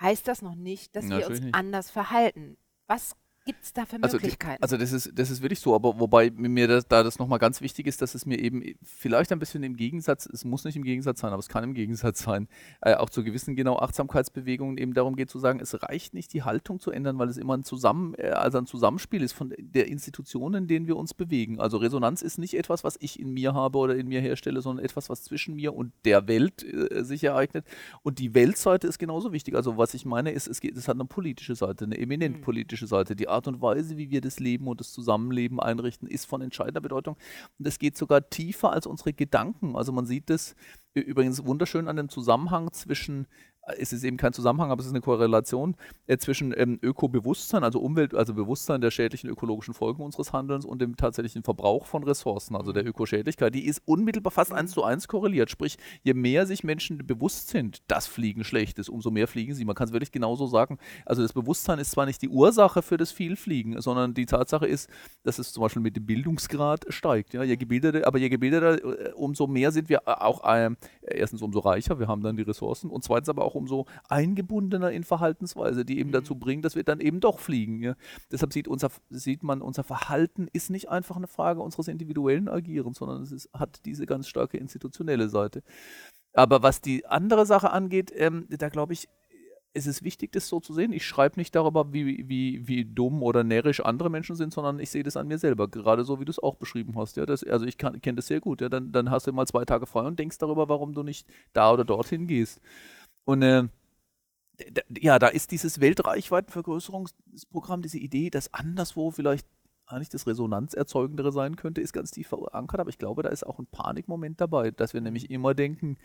heißt das noch nicht, dass wir uns nicht. anders verhalten. Was gibt es da für Möglichkeiten? Also, also, das, ist, das ist wirklich so, aber wobei mir das, da das nochmal ganz wichtig ist, dass es mir eben vielleicht ein bisschen im Gegensatz, es muss nicht im Gegensatz sein, aber es kann im Gegensatz sein, äh, auch zu gewissen genau Achtsamkeitsbewegungen eben darum geht zu sagen, es reicht nicht, die Haltung zu ändern, weil es immer ein, Zusammen, äh, also ein Zusammenspiel ist von der Institutionen, in denen wir uns bewegen. Also Resonanz ist nicht etwas, was ich in mir habe oder in mir herstelle, sondern etwas, was zwischen mir und der Welt äh, sich ereignet. Und die Weltseite ist genauso wichtig. Also was ich meine ist, es, geht, es hat eine politische Seite, eine eminent mhm. politische Seite. Die Art und Weise, wie wir das Leben und das Zusammenleben einrichten, ist von entscheidender Bedeutung. Und es geht sogar tiefer als unsere Gedanken. Also man sieht das übrigens wunderschön an dem Zusammenhang zwischen es ist eben kein Zusammenhang, aber es ist eine Korrelation äh, zwischen ähm, Ökobewusstsein, also Umwelt, also Bewusstsein der schädlichen ökologischen Folgen unseres Handelns und dem tatsächlichen Verbrauch von Ressourcen, also der Ökoschädlichkeit. Die ist unmittelbar fast eins zu eins korreliert. Sprich, je mehr sich Menschen bewusst sind, dass Fliegen schlecht ist, umso mehr fliegen sie. Man kann es wirklich genauso sagen. Also das Bewusstsein ist zwar nicht die Ursache für das Vielfliegen, sondern die Tatsache ist, dass es zum Beispiel mit dem Bildungsgrad steigt. Ja? Je gebildeter, aber je gebildeter, äh, umso mehr sind wir auch äh, erstens umso reicher, wir haben dann die Ressourcen und zweitens aber auch umso eingebundener in Verhaltensweise, die eben mhm. dazu bringen, dass wir dann eben doch fliegen. Ja. Deshalb sieht, unser, sieht man, unser Verhalten ist nicht einfach eine Frage unseres individuellen Agierens, sondern es ist, hat diese ganz starke institutionelle Seite. Aber was die andere Sache angeht, ähm, da glaube ich, es ist wichtig, das so zu sehen. Ich schreibe nicht darüber, wie, wie, wie dumm oder närrisch andere Menschen sind, sondern ich sehe das an mir selber. Gerade so, wie du es auch beschrieben hast. Ja, das, also ich kenne das sehr gut. Ja, dann, dann hast du mal zwei Tage frei und denkst darüber, warum du nicht da oder dorthin gehst. Und äh, ja, da ist dieses Weltreichweitenvergrößerungsprogramm, diese Idee, dass anderswo vielleicht eigentlich das Resonanzerzeugendere sein könnte, ist ganz tief verankert, aber ich glaube, da ist auch ein Panikmoment dabei, dass wir nämlich immer denken,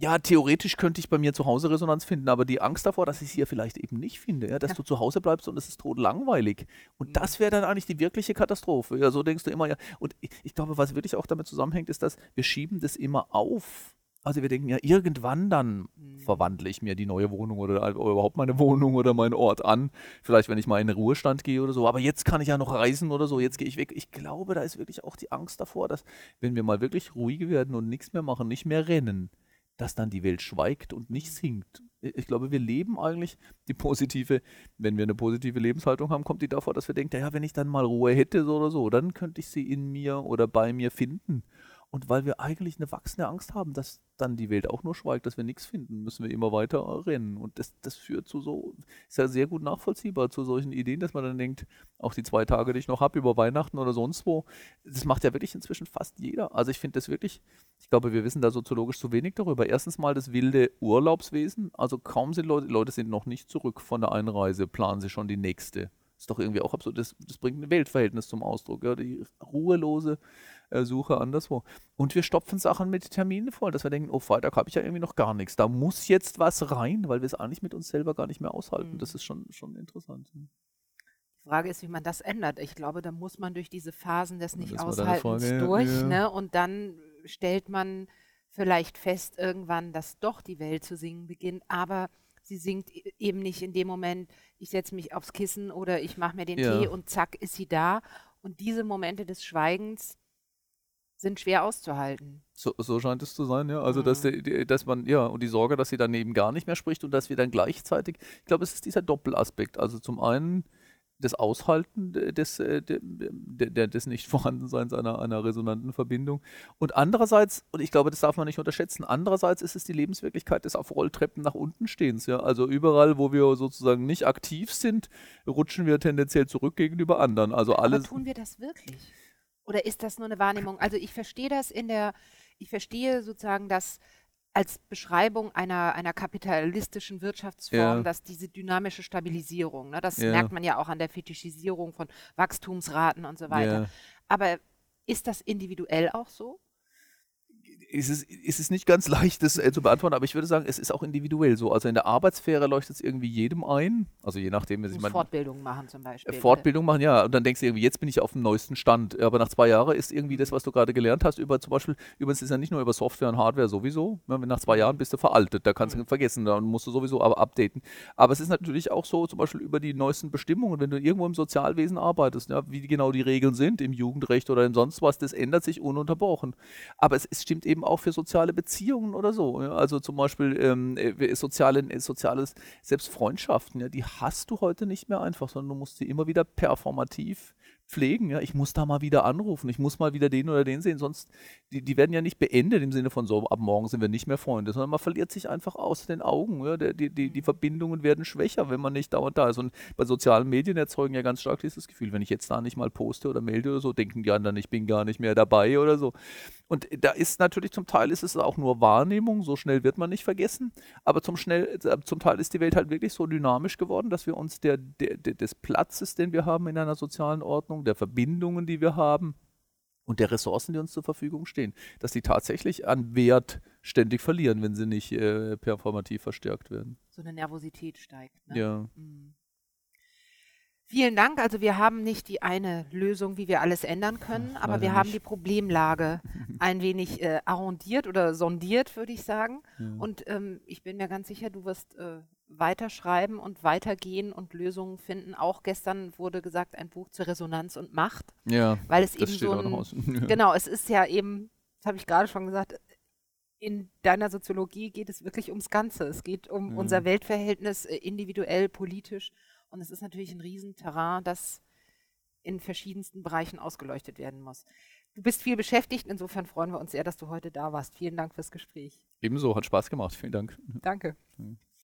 ja, theoretisch könnte ich bei mir zu Hause Resonanz finden, aber die Angst davor, dass ich sie ja vielleicht eben nicht finde, ja, dass ja. du zu Hause bleibst und es ist tot langweilig. Und mhm. das wäre dann eigentlich die wirkliche Katastrophe. Ja, so denkst du immer, ja. Und ich, ich glaube, was wirklich auch damit zusammenhängt, ist, dass wir schieben das immer auf also wir denken ja, irgendwann dann mhm. verwandle ich mir die neue Wohnung oder, oder, überhaupt meine Wohnung oder meinen Ort an. Vielleicht, wenn ich mal in den Ruhestand gehe oder so. Aber jetzt kann ich ja noch reisen oder so. Jetzt gehe ich weg. Ich glaube, da ist wirklich auch die Angst davor, dass wenn wir mal wirklich ruhig werden und nichts mehr machen, nicht mehr rennen, dass dann die Welt schweigt und nicht sinkt. Ich glaube, wir leben eigentlich die positive, wenn wir eine positive Lebenshaltung haben, kommt die davor, dass wir denken, ja, wenn ich dann mal Ruhe hätte so oder so, dann könnte ich sie in mir oder bei mir finden. Und weil wir eigentlich eine wachsende Angst haben, dass dann die Welt auch nur schweigt, dass wir nichts finden, müssen wir immer weiter rennen. Und das, das führt zu so, ist ja sehr gut nachvollziehbar zu solchen Ideen, dass man dann denkt, auch die zwei Tage, die ich noch habe über Weihnachten oder sonst wo, das macht ja wirklich inzwischen fast jeder. Also ich finde das wirklich, ich glaube, wir wissen da soziologisch zu wenig darüber. Erstens mal das wilde Urlaubswesen. Also kaum sind Leute, Leute sind noch nicht zurück von der Einreise, planen sie schon die nächste. Ist doch irgendwie auch absurd. Das, das bringt ein Weltverhältnis zum Ausdruck. Ja? Die ruhelose äh, Suche anderswo. Und wir stopfen Sachen mit Terminen voll, dass wir denken, oh, Freitag habe ich ja irgendwie noch gar nichts. Da muss jetzt was rein, weil wir es eigentlich mit uns selber gar nicht mehr aushalten. Mhm. Das ist schon, schon interessant. Die Frage ist, wie man das ändert. Ich glaube, da muss man durch diese Phasen des Nicht-Aushaltens durch. Ja. Ne? Und dann stellt man vielleicht fest irgendwann, dass doch die Welt zu singen beginnt, aber sie singt e eben nicht in dem Moment, ich setze mich aufs Kissen oder ich mache mir den Ja. Tee und zack ist sie da. Und diese Momente des Schweigens sind schwer auszuhalten. So, so scheint es zu sein, ja. Also, dass, Mhm. die, die, dass man, ja, und die Sorge, dass sie dann eben gar nicht mehr spricht und dass wir dann gleichzeitig, ich glaube, es ist dieser Doppelaspekt. Also zum einen das Aushalten de- des, äh, de- de- de- des Nichtvorhandenseins einer, einer resonanten Verbindung. Und andererseits, und ich glaube, das darf man nicht unterschätzen, andererseits ist es die Lebenswirklichkeit des auf Rolltreppen nach unten stehens. Ja? Also überall, wo wir sozusagen nicht aktiv sind, rutschen wir tendenziell zurück gegenüber anderen. Also Aber alles. tun wir das wirklich? Oder ist das nur eine Wahrnehmung? Also ich verstehe das in der, ich verstehe sozusagen das als Beschreibung einer, einer kapitalistischen Wirtschaftsform, Ja. dass diese dynamische Stabilisierung, ne, das Ja. merkt man ja auch an der Fetischisierung von Wachstumsraten und so weiter. Ja. Aber ist das individuell auch so? Ist es, ist es nicht ganz <laughs> leicht, das äh, zu beantworten, aber ich würde sagen, es ist auch individuell so. Also in der Arbeitssphäre leuchtet es irgendwie jedem ein. Also je nachdem, Du ich musst meine, Fortbildungen machen zum Beispiel. äh, Fortbildung machen, ja. Und dann denkst du irgendwie, jetzt bin ich auf dem neuesten Stand. Aber nach zwei Jahren ist irgendwie das, was du gerade gelernt hast, über zum Beispiel, übrigens ist ja nicht nur über Software und Hardware sowieso. Ne, wenn nach zwei Jahren bist du veraltet, da kannst du vergessen, dann musst du sowieso aber updaten. Aber es ist natürlich auch so, zum Beispiel über die neuesten Bestimmungen, wenn du irgendwo im Sozialwesen arbeitest, ja, wie genau die Regeln sind, im Jugendrecht oder in sonst was, das ändert sich ununterbrochen. Aber es, es stimmt eben auch für soziale Beziehungen oder so. Ja? Also zum Beispiel ähm, äh, soziale, äh, soziales, selbst Freundschaften, ja, die hast du heute nicht mehr einfach, sondern du musst sie immer wieder performativ pflegen. Ja? Ich muss da mal wieder anrufen, ich muss mal wieder den oder den sehen, sonst, die, die werden ja nicht beendet im Sinne von so, ab morgen sind wir nicht mehr Freunde, sondern man verliert sich einfach aus den Augen. Ja? Die, die, die Verbindungen werden schwächer, wenn man nicht dauernd da ist. Und bei sozialen Medien erzeugen ja ganz stark dieses Gefühl, wenn ich jetzt da nicht mal poste oder melde oder so, denken die anderen, ich bin gar nicht mehr dabei oder so. Und da ist natürlich zum Teil ist es auch nur Wahrnehmung, so schnell wird man nicht vergessen, aber zum, schnell, äh, zum Teil ist die Welt halt wirklich so dynamisch geworden, dass wir uns der, der, der, des Platzes, den wir haben in einer sozialen Ordnung, der Verbindungen, die wir haben und der Ressourcen, die uns zur Verfügung stehen, dass die tatsächlich an Wert ständig verlieren, wenn sie nicht äh, performativ verstärkt werden. So eine Nervosität steigt. Ne? Ja. Mhm. Vielen Dank. Also wir haben nicht die eine Lösung, wie wir alles ändern können, aber leider wir haben nicht. die Problemlage <laughs> ein wenig äh, arrondiert oder sondiert, würde ich sagen. Ja. Und ähm, ich bin mir ganz sicher, du wirst äh, weiterschreiben und weitergehen und Lösungen finden. Auch gestern wurde gesagt, ein Buch zur Resonanz und Macht, ja, weil es das eben steht so ein. <laughs> Genau, es ist ja eben, das habe ich gerade schon gesagt, in deiner Soziologie geht es wirklich ums Ganze. Es geht um Ja. unser Weltverhältnis äh, individuell, politisch. Und es ist natürlich ein Riesenterrain, das in verschiedensten Bereichen ausgeleuchtet werden muss. Du bist viel beschäftigt, insofern freuen wir uns sehr, dass du heute da warst. Vielen Dank fürs Gespräch. Ebenso, hat Spaß gemacht. Vielen Dank. Danke. Mhm.